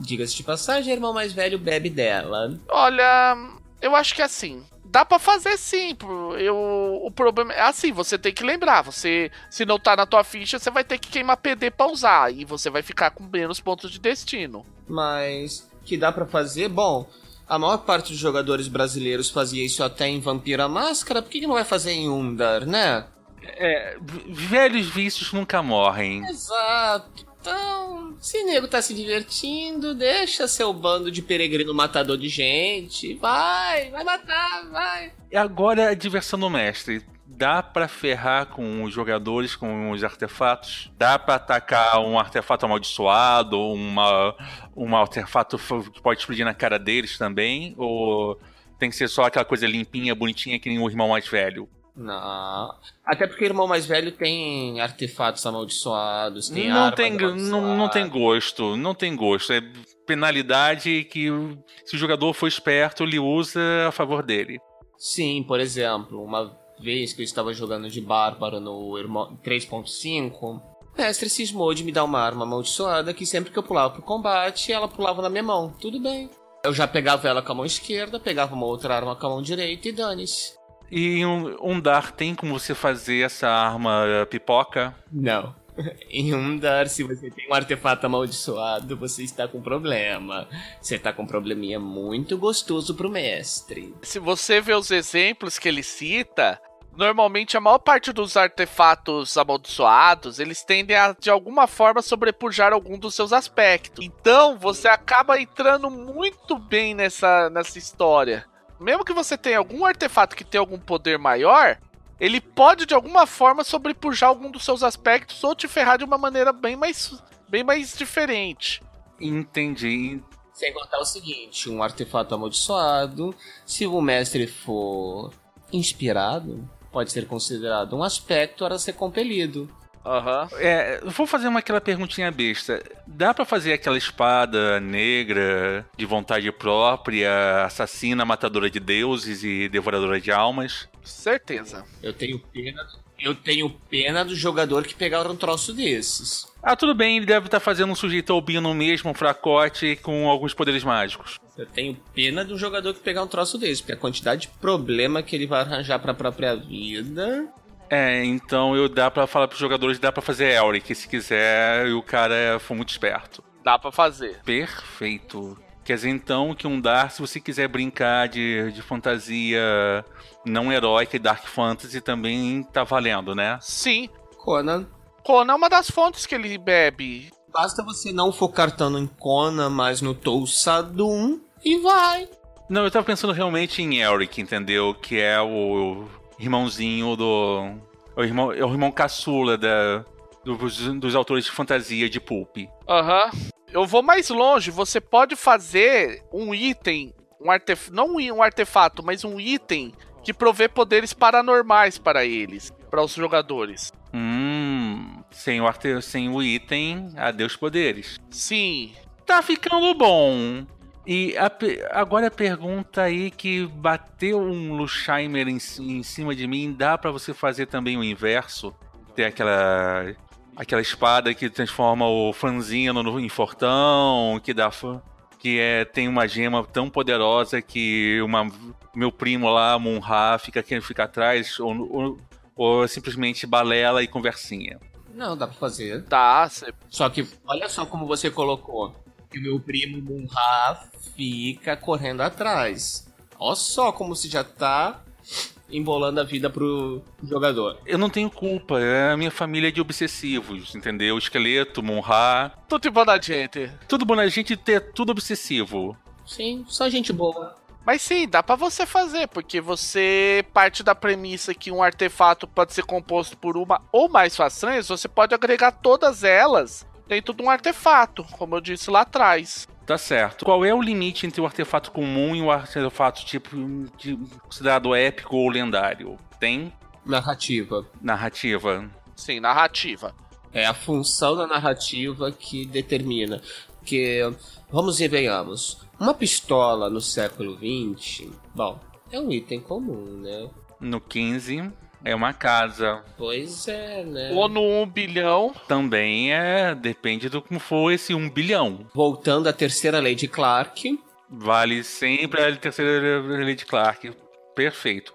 Diga-se de passagem, irmão mais velho bebe dela. Olha, eu acho que assim. Dá para fazer sim. Eu, o problema é assim, você tem que lembrar. Você, se não tá na tua ficha, você vai ter que queimar PD pra usar. E você vai ficar com menos pontos de destino. Mas que dá para fazer? Bom, a maior parte dos jogadores brasileiros fazia isso até em Vampira Máscara. Por que, que não vai fazer em Undar, né? É, velhos vícios nunca morrem. Exato. Então, se nego tá se divertindo, deixa seu bando de peregrino matador de gente. Vai, vai matar, vai. E agora a diversão do mestre. Dá para ferrar com os jogadores com os artefatos? Dá para atacar um artefato amaldiçoado, uma, um artefato que pode explodir na cara deles também? Ou tem que ser só aquela coisa limpinha, bonitinha que nem o irmão mais velho? Não. Até porque o irmão mais velho tem artefatos amaldiçoados, tem não tem não, não tem gosto, não tem gosto. É penalidade que se o jogador for esperto, ele usa a favor dele. Sim, por exemplo, uma vez que eu estava jogando de bárbaro no 3.5, o mestre cismou de me dar uma arma amaldiçoada que sempre que eu pulava pro combate, ela pulava na minha mão. Tudo bem. Eu já pegava ela com a mão esquerda, pegava uma outra arma com a mão direita e dane-se. E um, um dar tem como você fazer essa arma eh, pipoca? Não. Em um dar, se você tem um artefato amaldiçoado, você está com problema. Você está com um probleminha muito gostoso pro mestre. Se você vê os exemplos que ele cita, normalmente a maior parte dos artefatos amaldiçoados, eles tendem a de alguma forma sobrepujar algum dos seus aspectos. Então, você acaba entrando muito bem nessa, nessa história mesmo que você tenha algum artefato que tenha algum poder maior, ele pode de alguma forma sobrepujar algum dos seus aspectos ou te ferrar de uma maneira bem mais, bem mais diferente. Entendi. Sem contar o seguinte: um artefato amaldiçoado, se o mestre for inspirado, pode ser considerado um aspecto a ser compelido. Aham. Uhum. É, vou fazer uma aquela perguntinha besta. Dá para fazer aquela espada negra de vontade própria, assassina, matadora de deuses e devoradora de almas? Certeza. Eu tenho pena. Eu tenho pena do jogador que pegaram um troço desses. Ah, tudo bem, ele deve estar tá fazendo um sujeito albino mesmo, um fracote, com alguns poderes mágicos. Eu tenho pena do jogador que pegar um troço desse, porque a quantidade de problema que ele vai arranjar para a própria vida é, então eu dá para falar pros jogadores, dá para fazer Elric, se quiser, e o cara for muito esperto. Dá para fazer. Perfeito. Quer dizer, então, que um Dark, se você quiser brincar de, de fantasia não heróica e Dark Fantasy, também tá valendo, né? Sim. Conan. Conan é uma das fontes que ele bebe. Basta você não focar tanto em Conan, mas no Tulsadum, e vai. Não, eu tava pensando realmente em Eric, entendeu? Que é o irmãozinho do. O irmão, é o irmão caçula da, dos, dos autores de fantasia de Pulp. Aham. Uhum. Eu vou mais longe. Você pode fazer um item, um artefato, não um artefato, mas um item que provê poderes paranormais para eles, para os jogadores. Hum, sem o, arte... sem o item, adeus poderes. Sim. Tá ficando bom. E a, agora a pergunta aí que bateu um Lusheimer em, em cima de mim, dá para você fazer também o inverso? Ter aquela aquela espada que transforma o Franzino no, em fortão, que dá que é, tem uma gema tão poderosa que uma, meu primo lá, Munra, fica querendo ficar atrás, ou, ou, ou, simplesmente balela e conversinha. Não, dá pra fazer. Dá. Cê... Só que, olha só como você colocou. Que o meu primo Munra fica correndo atrás. Olha só como se já tá embolando a vida pro jogador. Eu não tenho culpa, é a minha família de obsessivos, entendeu? Esqueleto, Monra. Tudo bom na gente. Tudo bom na gente ter tudo obsessivo. Sim, só gente boa. Mas sim, dá para você fazer, porque você parte da premissa que um artefato pode ser composto por uma ou mais façanhas, você pode agregar todas elas dentro de um artefato, como eu disse lá atrás. Tá certo. Qual é o limite entre o artefato comum e o artefato tipo de, considerado épico ou lendário? Tem? Narrativa. Narrativa. Sim, narrativa. É a função da narrativa que determina. Que, vamos e venhamos, uma pistola no século XX, bom, é um item comum, né? No 15, é uma casa. Pois é, né? Ou no 1 bilhão. Também é. Depende do como for esse 1 bilhão. Voltando à terceira lei de Clark. Vale sempre a terceira lei de Clark. Perfeito.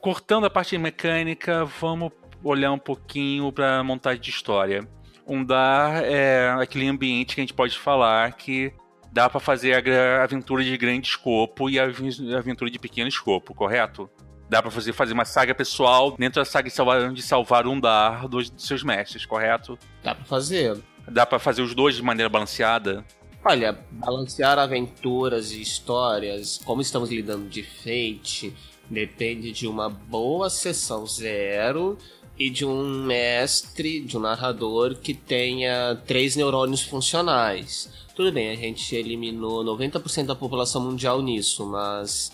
Cortando a parte mecânica, vamos olhar um pouquinho para montagem de história. Um dar é aquele ambiente que a gente pode falar que dá para fazer a aventura de grande escopo e a aventura de pequeno escopo, correto? Dá para fazer, fazer uma saga pessoal dentro da saga de salvar, de salvar um dar dos, dos seus mestres, correto? Dá para fazer. Dá para fazer os dois de maneira balanceada? Olha, balancear aventuras e histórias, como estamos lidando de Fate, depende de uma boa sessão zero e de um mestre, de um narrador que tenha três neurônios funcionais. Tudo bem, a gente eliminou 90% da população mundial nisso, mas.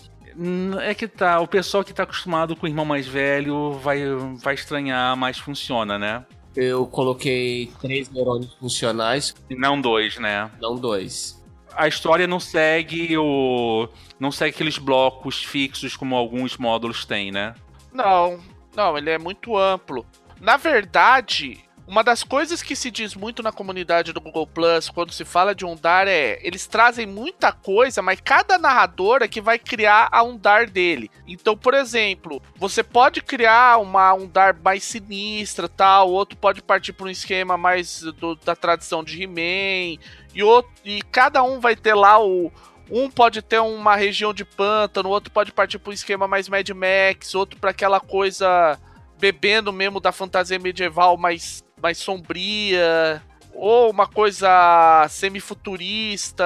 É que tá, o pessoal que tá acostumado com o irmão mais velho vai, vai estranhar, mas funciona, né? Eu coloquei três neurônios funcionais. Não dois, né? Não dois. A história não segue o. não segue aqueles blocos fixos como alguns módulos têm, né? Não, não, ele é muito amplo. Na verdade, uma das coisas que se diz muito na comunidade do Google Plus quando se fala de Undar é eles trazem muita coisa, mas cada narrador é que vai criar a Undar dele. Então, por exemplo, você pode criar uma Undar mais sinistra, tal, outro pode partir para um esquema mais do, da tradição de He-Man, e, outro, e cada um vai ter lá o, um pode ter uma região de pântano, outro pode partir para um esquema mais Mad Max, outro para aquela coisa bebendo mesmo da fantasia medieval mais mais sombria, ou uma coisa semi-futurista.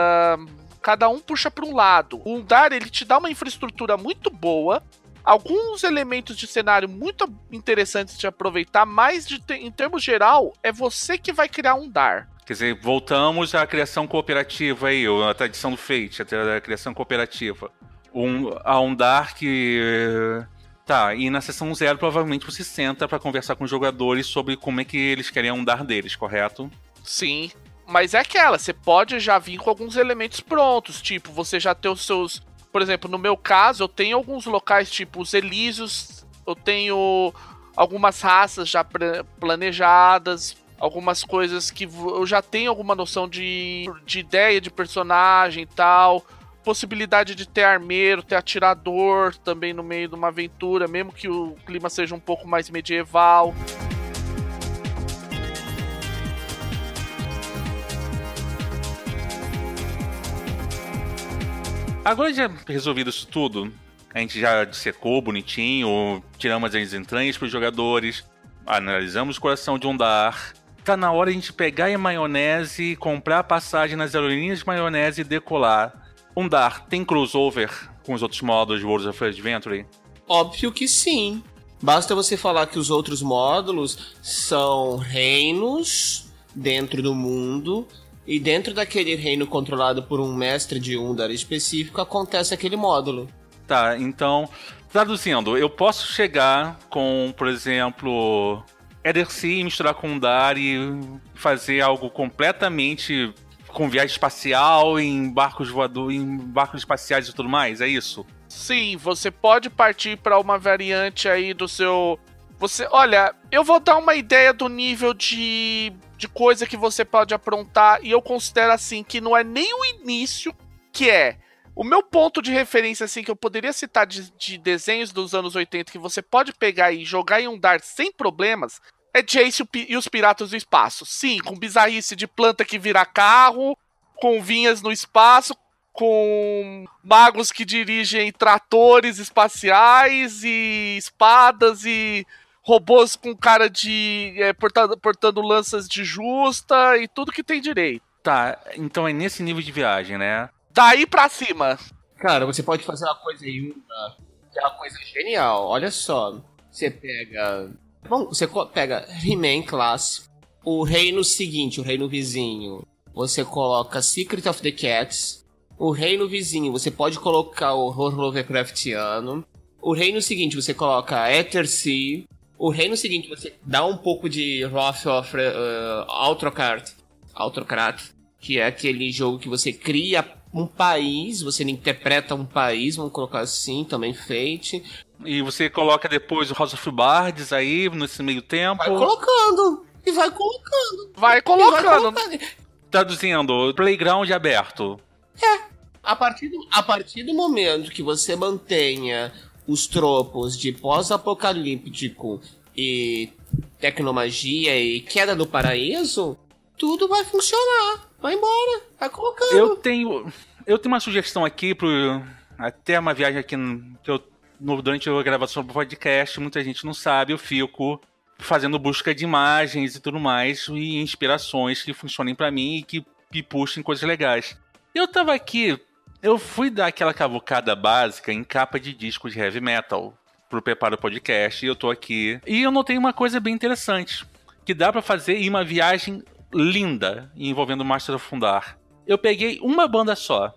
Cada um puxa para um lado. O Undar ele te dá uma infraestrutura muito boa, alguns elementos de cenário muito interessantes de aproveitar, mas de, em termos geral, é você que vai criar um Dar. Quer dizer, voltamos à criação cooperativa aí, a tradição do Fate, a criação cooperativa. Um, a um Dar que Tá, e na sessão zero provavelmente você senta para conversar com os jogadores sobre como é que eles querem andar deles, correto? Sim. Mas é aquela, você pode já vir com alguns elementos prontos, tipo, você já tem os seus. Por exemplo, no meu caso, eu tenho alguns locais, tipo os Elísios, eu tenho algumas raças já planejadas, algumas coisas que eu já tenho alguma noção de, de ideia de personagem e tal possibilidade de ter armeiro, ter atirador também no meio de uma aventura, mesmo que o clima seja um pouco mais medieval. Agora já resolvido isso tudo, a gente já dissecou bonitinho, tiramos as entranhas para os jogadores, analisamos o coração de Undar, tá na hora a gente pegar em maionese, comprar passagem nas aerolíneas de maionese e decolar. Undar, tem crossover com os outros módulos de World of Adventure? Óbvio que sim. Basta você falar que os outros módulos são reinos dentro do mundo e dentro daquele reino controlado por um mestre de Undar específico acontece aquele módulo. Tá, então, traduzindo, eu posso chegar com, por exemplo, Edercy misturar com Undar e fazer algo completamente com viagem espacial, em barcos voadores, em barcos espaciais e tudo mais, é isso? Sim, você pode partir para uma variante aí do seu. Você, olha, eu vou dar uma ideia do nível de, de coisa que você pode aprontar e eu considero assim que não é nem o início, que é o meu ponto de referência assim que eu poderia citar de, de desenhos dos anos 80 que você pode pegar e jogar em um dart sem problemas é Jace e os Piratas do Espaço. Sim, com bizarrice de planta que vira carro, com vinhas no espaço, com magos que dirigem tratores espaciais e espadas e robôs com cara de. É, portando, portando lanças de justa e tudo que tem direito. Tá, então é nesse nível de viagem, né? Daí pra cima. Cara, você pode fazer uma coisa aí, que é uma coisa genial. Olha só. Você pega. Você pega He-Man Class, o reino seguinte, o reino vizinho. Você coloca Secret of the Cats, o reino vizinho, você pode colocar o horror Lovecraftiano. O reino seguinte, você coloca Sea. O reino seguinte, você dá um pouco de Wrath of uh, Autocrat, Autocrat, que é aquele jogo que você cria um país, você interpreta um país, vamos colocar assim, também Fate. E você coloca depois o House of Bards aí, nesse meio tempo. Vai colocando. E vai colocando. Vai colocando. Vai colocando. Traduzindo, playground aberto. É. A partir, do, a partir do momento que você mantenha os tropos de pós-apocalíptico e tecnomagia e queda do paraíso, tudo vai funcionar. Vai embora, vai colocando. Eu tenho, eu tenho uma sugestão aqui pro até uma viagem aqui que eu durante a gravação do podcast, muita gente não sabe, eu fico fazendo busca de imagens e tudo mais e inspirações que funcionem para mim e que me puxem coisas legais. Eu tava aqui, eu fui dar aquela cavucada básica em capa de disco de heavy metal pro Preparo Podcast e eu tô aqui. E eu notei uma coisa bem interessante, que dá para fazer em uma viagem linda envolvendo Master of Fundar. Eu peguei uma banda só,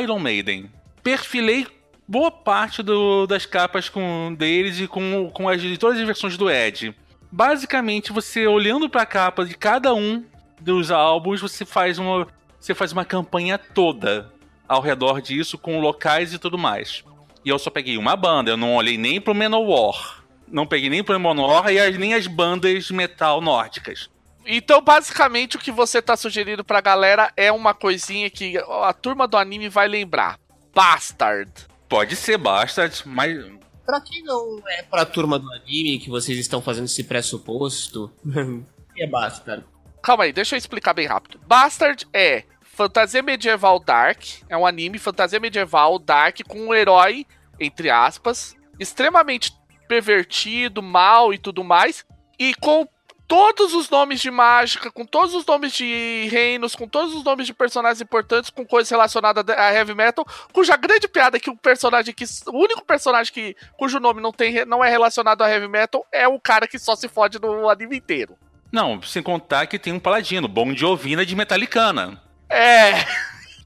Iron Maiden. Perfilei boa parte do, das capas com deles e com, com as, todas as versões do Ed. Basicamente, você olhando para a capa de cada um dos álbuns, você faz uma você faz uma campanha toda ao redor disso, com locais e tudo mais. E eu só peguei uma banda, eu não olhei nem pro Manowar. Não peguei nem pro Manowar e nem as bandas metal nórdicas. Então, basicamente, o que você tá sugerindo pra galera é uma coisinha que a turma do anime vai lembrar. Bastard. Pode ser Bastard, mas. Pra quem não é pra turma do anime que vocês estão fazendo esse pressuposto, é Bastard. Calma aí, deixa eu explicar bem rápido. Bastard é fantasia medieval dark, é um anime fantasia medieval dark com um herói, entre aspas, extremamente pervertido, mal e tudo mais, e com todos os nomes de mágica, com todos os nomes de reinos, com todos os nomes de personagens importantes, com coisas relacionadas a heavy metal, cuja grande piada é que o personagem que. O único personagem que, cujo nome não, tem, não é relacionado a heavy metal é o cara que só se fode no anime inteiro. Não, sem contar que tem um paladino, Bom de Ovina de Metallicana. É.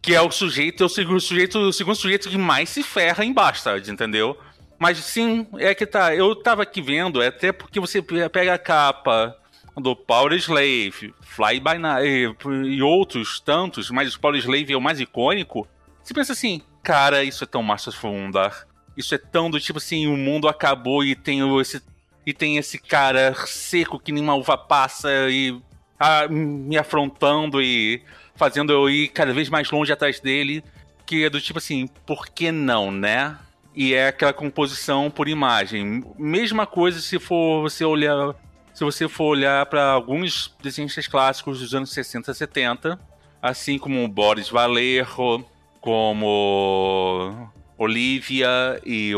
Que é o sujeito, é o segundo sujeito, o segundo sujeito que mais se ferra em Bastard, entendeu? Mas sim, é que tá. Eu tava aqui vendo, é até porque você pega a capa do Power Slave, Fly By Night e outros tantos, mas o Power Slave é o mais icônico. Você pensa assim, cara, isso é tão Master Fundar. Isso é tão do tipo assim, o mundo acabou e tem esse e tem esse cara seco que nem uma uva passa e ah, me afrontando e fazendo eu ir cada vez mais longe atrás dele, que é do tipo assim, por que não, né? E é aquela composição por imagem. Mesma coisa se for você olhar, se você for olhar para alguns desenhistas clássicos dos anos 60, 70, assim como Boris Vallejo, como Olivia e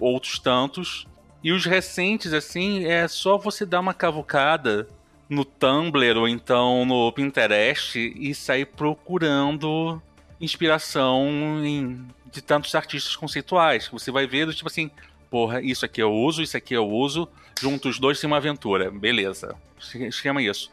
outros tantos. E os recentes, assim, é só você dar uma cavucada no Tumblr ou então no Pinterest e sair procurando inspiração em, de tantos artistas conceituais. Você vai ver tipo assim, porra, isso aqui eu uso, isso aqui eu uso, junto os dois tem uma aventura. Beleza. Esquema isso.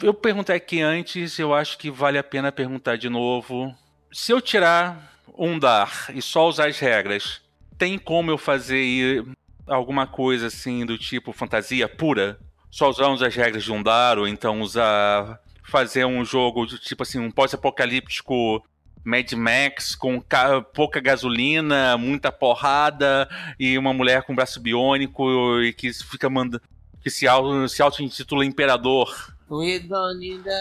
Eu perguntei aqui antes, eu acho que vale a pena perguntar de novo. Se eu tirar um dar e só usar as regras, tem como eu fazer alguma coisa assim do tipo fantasia pura? Só usar as regras de um dar ou então usar fazer um jogo de tipo assim, um pós-apocalíptico Mad Max com pouca gasolina, muita porrada e uma mulher com braço biônico e que fica mandando que se auto, se auto intitula imperador.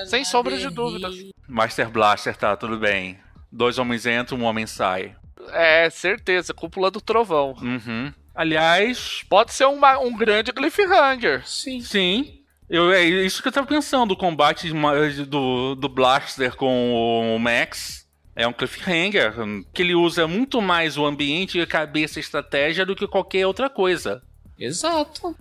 Sem sombra de dúvidas. Master Blaster, tá, tudo bem. Dois homens entram, um homem sai. É, certeza, cúpula do trovão. Uhum. Aliás. Pode ser uma, um grande cliffhanger. Sim. Sim. Eu, é isso que eu tava pensando, o combate do, do Blaster com o Max. É um cliffhanger, que ele usa muito mais o ambiente, a cabeça e estratégia do que qualquer outra coisa. Exato.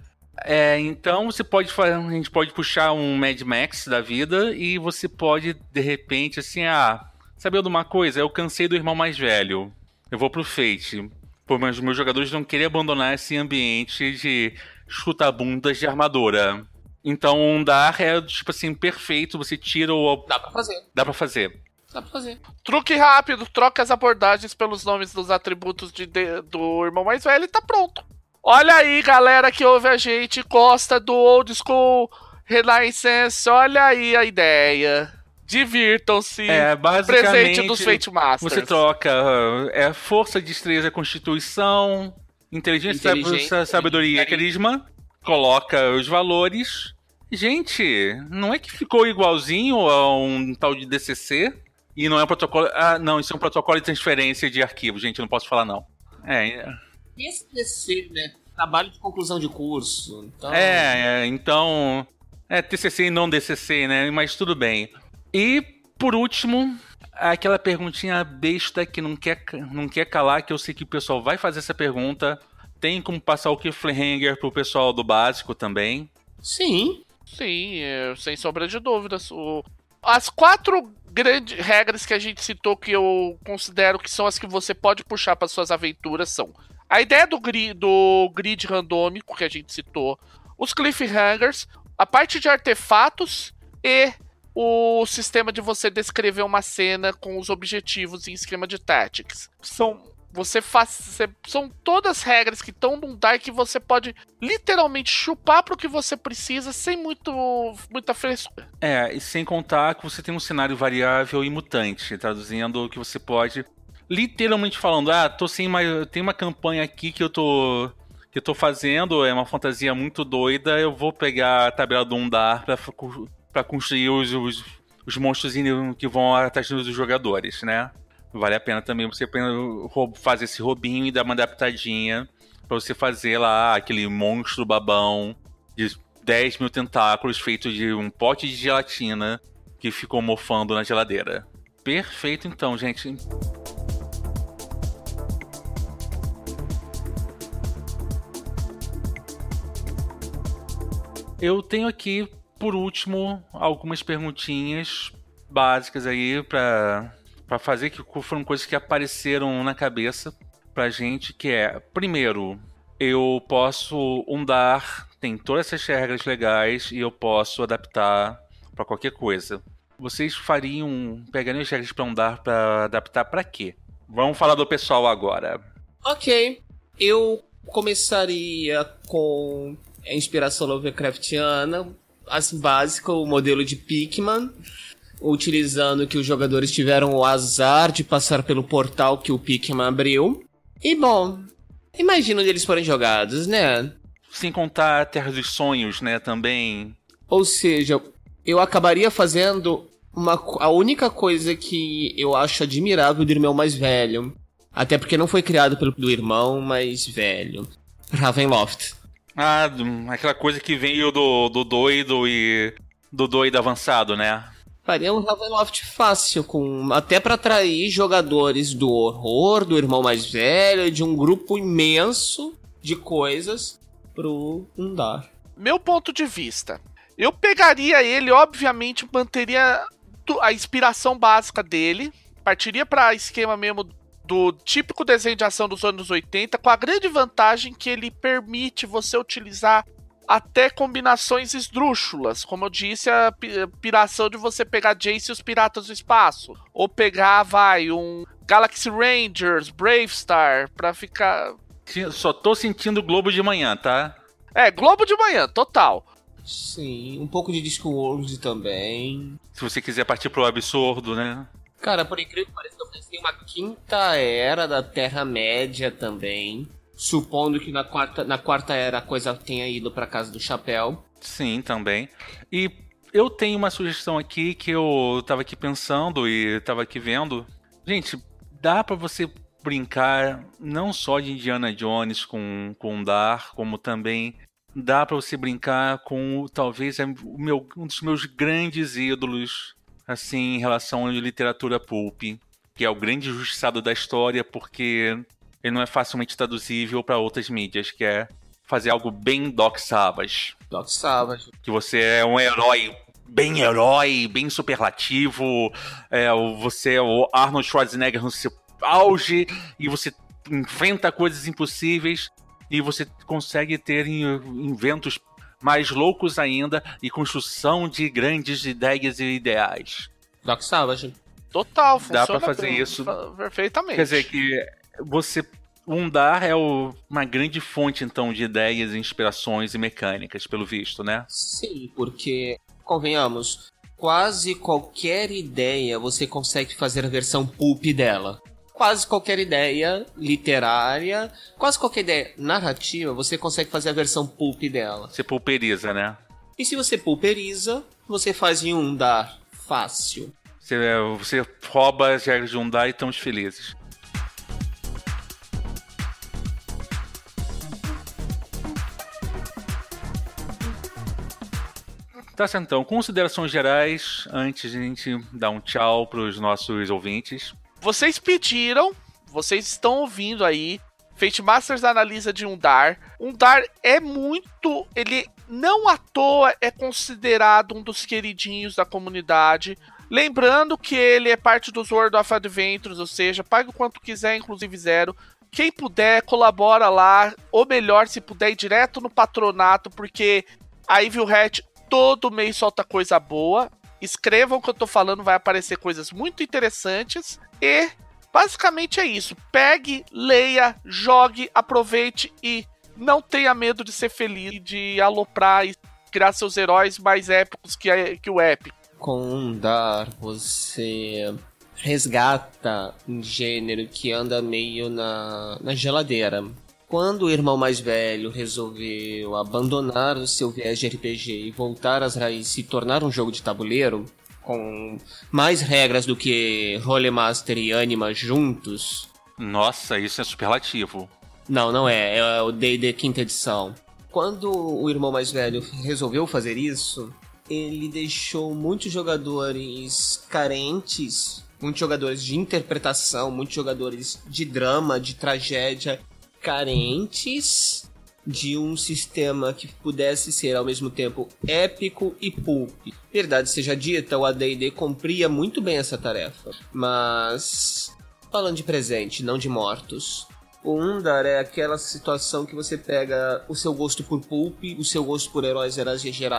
É, então você pode a gente pode puxar um Mad Max da vida e você pode de repente assim, ah, sabe de uma coisa? Eu cansei do irmão mais velho. Eu vou pro Fate. Pô, mas meus jogadores não querem abandonar esse ambiente de chuta-bundas de armadura. Então um dar é tipo assim perfeito, você tira o Dá pra fazer. Dá para fazer. Dá pra fazer. Truque rápido, troca as abordagens pelos nomes dos atributos de, de, do irmão mais velho e tá pronto. Olha aí, galera que ouve a gente, gosta do old school Renaissance, olha aí a ideia. Divirtam-se. É, basicamente. Presente dos Fate Masters. Você troca é, força, destreza, constituição, inteligência, inteligência sabedoria e carisma. Coloca os valores. Gente, não é que ficou igualzinho a um tal de DCC? E não é um protocolo. Ah, não, isso é um protocolo de transferência de arquivo, gente, não posso falar não. É. Esse TCC, né? Trabalho de conclusão de curso. Então... É, é, então. É TCC e não DCC, né? Mas tudo bem. E, por último, aquela perguntinha besta que não quer, não quer calar, que eu sei que o pessoal vai fazer essa pergunta. Tem como passar o cliffhanger pro pessoal do básico também? Sim. Sim, é, sem sombra de dúvidas. O... As quatro grandes regras que a gente citou que eu considero que são as que você pode puxar para suas aventuras são a ideia do grid, do grid randômico que a gente citou, os cliffhangers, a parte de artefatos e o sistema de você descrever uma cena com os objetivos em esquema de tactics. São você faz, são todas regras que estão num Dark que você pode literalmente chupar para o que você precisa sem muito muita frescura. É, e sem contar que você tem um cenário variável e mutante, traduzindo que você pode literalmente falando, ah, tô sem mais. Tem uma campanha aqui que eu tô. Que eu tô fazendo, é uma fantasia muito doida. Eu vou pegar a tabela do Undar pra, pra construir os, os, os monstros que vão atrás dos jogadores, né? Vale a pena também você fazer esse robinho e dar uma adaptadinha pra você fazer lá aquele monstro babão de 10 mil tentáculos feito de um pote de gelatina que ficou mofando na geladeira. Perfeito então, gente. Eu tenho aqui, por último, algumas perguntinhas básicas aí para para fazer que foram coisas que apareceram na cabeça pra gente, que é, primeiro, eu posso undar, tem todas essas regras legais e eu posso adaptar para qualquer coisa. Vocês fariam, pegariam as regras para undar para adaptar para quê? Vamos falar do pessoal agora. OK. Eu começaria com é inspiração Lovecraftiana, assim, básica, o modelo de Pikmin, utilizando que os jogadores tiveram o azar de passar pelo portal que o Pikmin abriu. E bom, imagina onde eles forem jogados, né? Sem contar a Terra dos Sonhos, né, também. Ou seja, eu acabaria fazendo uma, a única coisa que eu acho admirável do irmão mais velho. Até porque não foi criado pelo do irmão mais velho. Ravenloft. Ah, aquela coisa que veio do, do doido e. do doido avançado, né? Faria um Ravenloft fácil, com até para atrair jogadores do horror, do irmão mais velho, de um grupo imenso de coisas pro Undar. Meu ponto de vista, eu pegaria ele, obviamente, manteria a inspiração básica dele, partiria para esquema mesmo do típico desenho de ação dos anos 80, com a grande vantagem que ele permite você utilizar até combinações esdrúxulas, como eu disse, a piração de você pegar Jace e os Piratas do Espaço, ou pegar, vai, um Galaxy Rangers, Brave Star, pra ficar... Só tô sentindo Globo de manhã, tá? É, Globo de manhã, total. Sim, um pouco de Discworld também. Se você quiser partir pro absurdo, né? Cara, por incrível que pareça, eu pensei uma quinta era da Terra-média também. Supondo que na quarta, na quarta era a coisa tenha ido pra casa do chapéu. Sim, também. E eu tenho uma sugestão aqui que eu tava aqui pensando e tava aqui vendo. Gente, dá para você brincar não só de Indiana Jones com, com Dar, como também dá para você brincar com talvez é o meu, um dos meus grandes ídolos assim em relação à literatura pulp, que é o grande justiçado da história, porque ele não é facilmente traduzível para outras mídias, que é fazer algo bem Doc Savage. Doc Savage. Que você é um herói bem herói, bem superlativo, é, você é o Arnold Schwarzenegger no seu auge e você inventa coisas impossíveis e você consegue ter inventos mais loucos ainda e construção de grandes ideias e ideais. Doc Savage. Total, funciona Dá para fazer bem, isso perfeitamente. Quer dizer que você Undar é o, uma grande fonte então de ideias, inspirações e mecânicas, pelo visto, né? Sim, porque convenhamos, quase qualquer ideia você consegue fazer a versão pulp dela quase qualquer ideia literária, quase qualquer ideia narrativa, você consegue fazer a versão pulp dela. Você pulperiza, né? E se você pulperiza, você faz em um dar fácil. Você, você rouba as regras de um dar e estamos felizes. Tá certo, então. Considerações gerais, antes de a gente dar um tchau para os nossos ouvintes. Vocês pediram, vocês estão ouvindo aí. Fate Masters analisa de Undar. Undar é muito. Ele não à toa é considerado um dos queridinhos da comunidade. Lembrando que ele é parte dos World of Adventures, ou seja, pague o quanto quiser, inclusive zero. Quem puder, colabora lá. Ou melhor, se puder, ir direto no patronato, porque a Evil Hat todo mês solta coisa boa. Escrevam o que eu tô falando, vai aparecer coisas muito interessantes. E basicamente é isso. Pegue, leia, jogue, aproveite e não tenha medo de ser feliz de aloprar e criar seus heróis mais épicos que, a, que o épico. Com um dar, você resgata um gênero que anda meio na, na geladeira. Quando o irmão mais velho resolveu abandonar o seu viés de RPG e voltar às raízes e se tornar um jogo de tabuleiro, com mais regras do que Rolemaster e Anima juntos. Nossa, isso é superlativo. Não, não é. É o D&D quinta edição. Quando o irmão mais velho resolveu fazer isso, ele deixou muitos jogadores carentes, muitos jogadores de interpretação, muitos jogadores de drama, de tragédia, carentes de um sistema que pudesse ser ao mesmo tempo épico e pulp. Verdade seja dita, o AD&D cumpria muito bem essa tarefa, mas falando de presente, não de mortos. O Undar é aquela situação que você pega o seu gosto por pulp, o seu gosto por heróis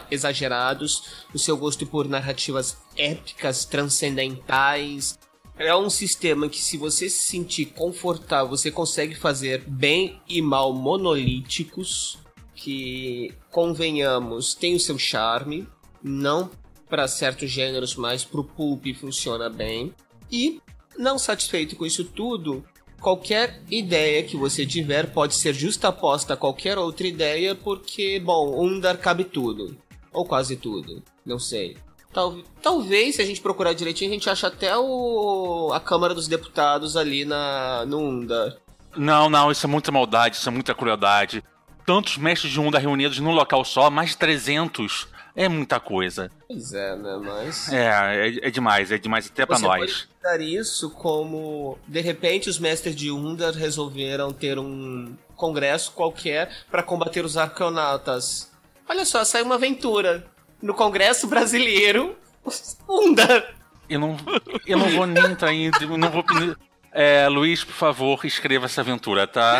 exagerados, o seu gosto por narrativas épicas, transcendentais, é um sistema que, se você se sentir confortável, você consegue fazer bem e mal monolíticos. Que, convenhamos, tem o seu charme. Não para certos gêneros, mas pro pulp funciona bem. E, não satisfeito com isso tudo, qualquer ideia que você tiver pode ser justaposta a qualquer outra ideia, porque, bom, Undar cabe tudo. Ou quase tudo. Não sei. Tal, talvez, se a gente procurar direitinho, a gente acha até o, a Câmara dos Deputados ali na, no Unda. Não, não, isso é muita maldade, isso é muita crueldade. Tantos mestres de Unda reunidos num local só, mais de 300 É muita coisa. Pois é, né? Mas. É, é, é demais, é demais até pra Você nós. pode dar isso como de repente os mestres de Undar resolveram ter um congresso qualquer para combater os arconautas. Olha só, saiu uma aventura no Congresso Brasileiro Undar. Eu não, eu não vou nem entrar em. eu Não vou, é, Luiz, por favor, escreva essa aventura, tá?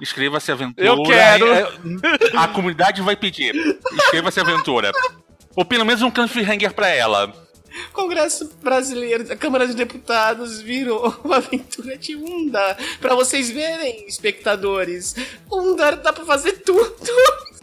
Escreva essa aventura. Eu quero. É, A comunidade vai pedir. Escreva essa aventura. Ou pelo menos um cliffhanger pra ela. Congresso Brasileiro, a Câmara de Deputados virou uma aventura de Undar. Pra vocês verem, espectadores. Undar dá pra fazer tudo.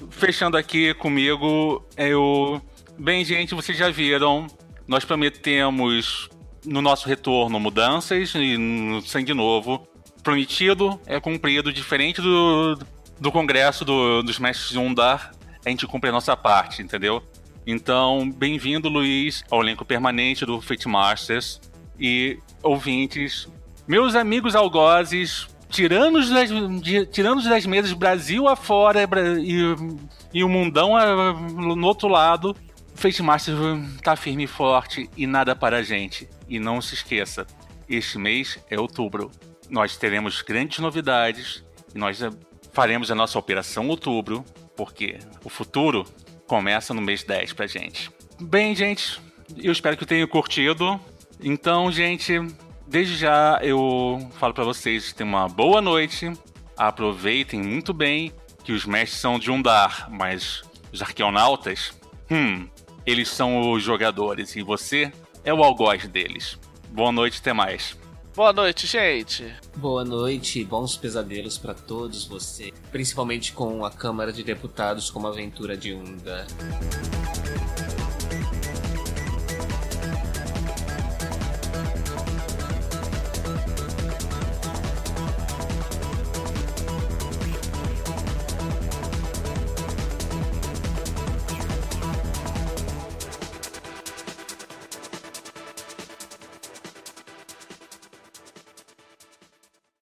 Fechando aqui comigo, eu. Bem, gente, vocês já viram. Nós prometemos no nosso retorno mudanças e no Sangue Novo. Prometido é cumprido, diferente do, do Congresso do- dos Mestres de Undar, a gente cumpre a nossa parte, entendeu? Então, bem-vindo, Luiz, ao elenco permanente do Fate Masters e ouvintes. Meus amigos algozes, tiranos das, de- tiranos das mesas Brasil afora e, e o mundão ah, no outro lado, Fate Masters tá firme e forte e nada para a gente. E não se esqueça, este mês é outubro. Nós teremos grandes novidades e nós eh, faremos a nossa Operação Outubro, porque o futuro começa no mês 10 pra gente. Bem, gente, eu espero que tenham curtido. Então, gente, desde já eu falo pra vocês, tenham uma boa noite. Aproveitem muito bem que os mestres são de Undar, mas os arqueonautas, hum, eles são os jogadores e você é o algoz deles. Boa noite, até mais. Boa noite, gente. Boa noite, bons pesadelos pra todos vocês, principalmente com a Câmara de Deputados como aventura de Unda.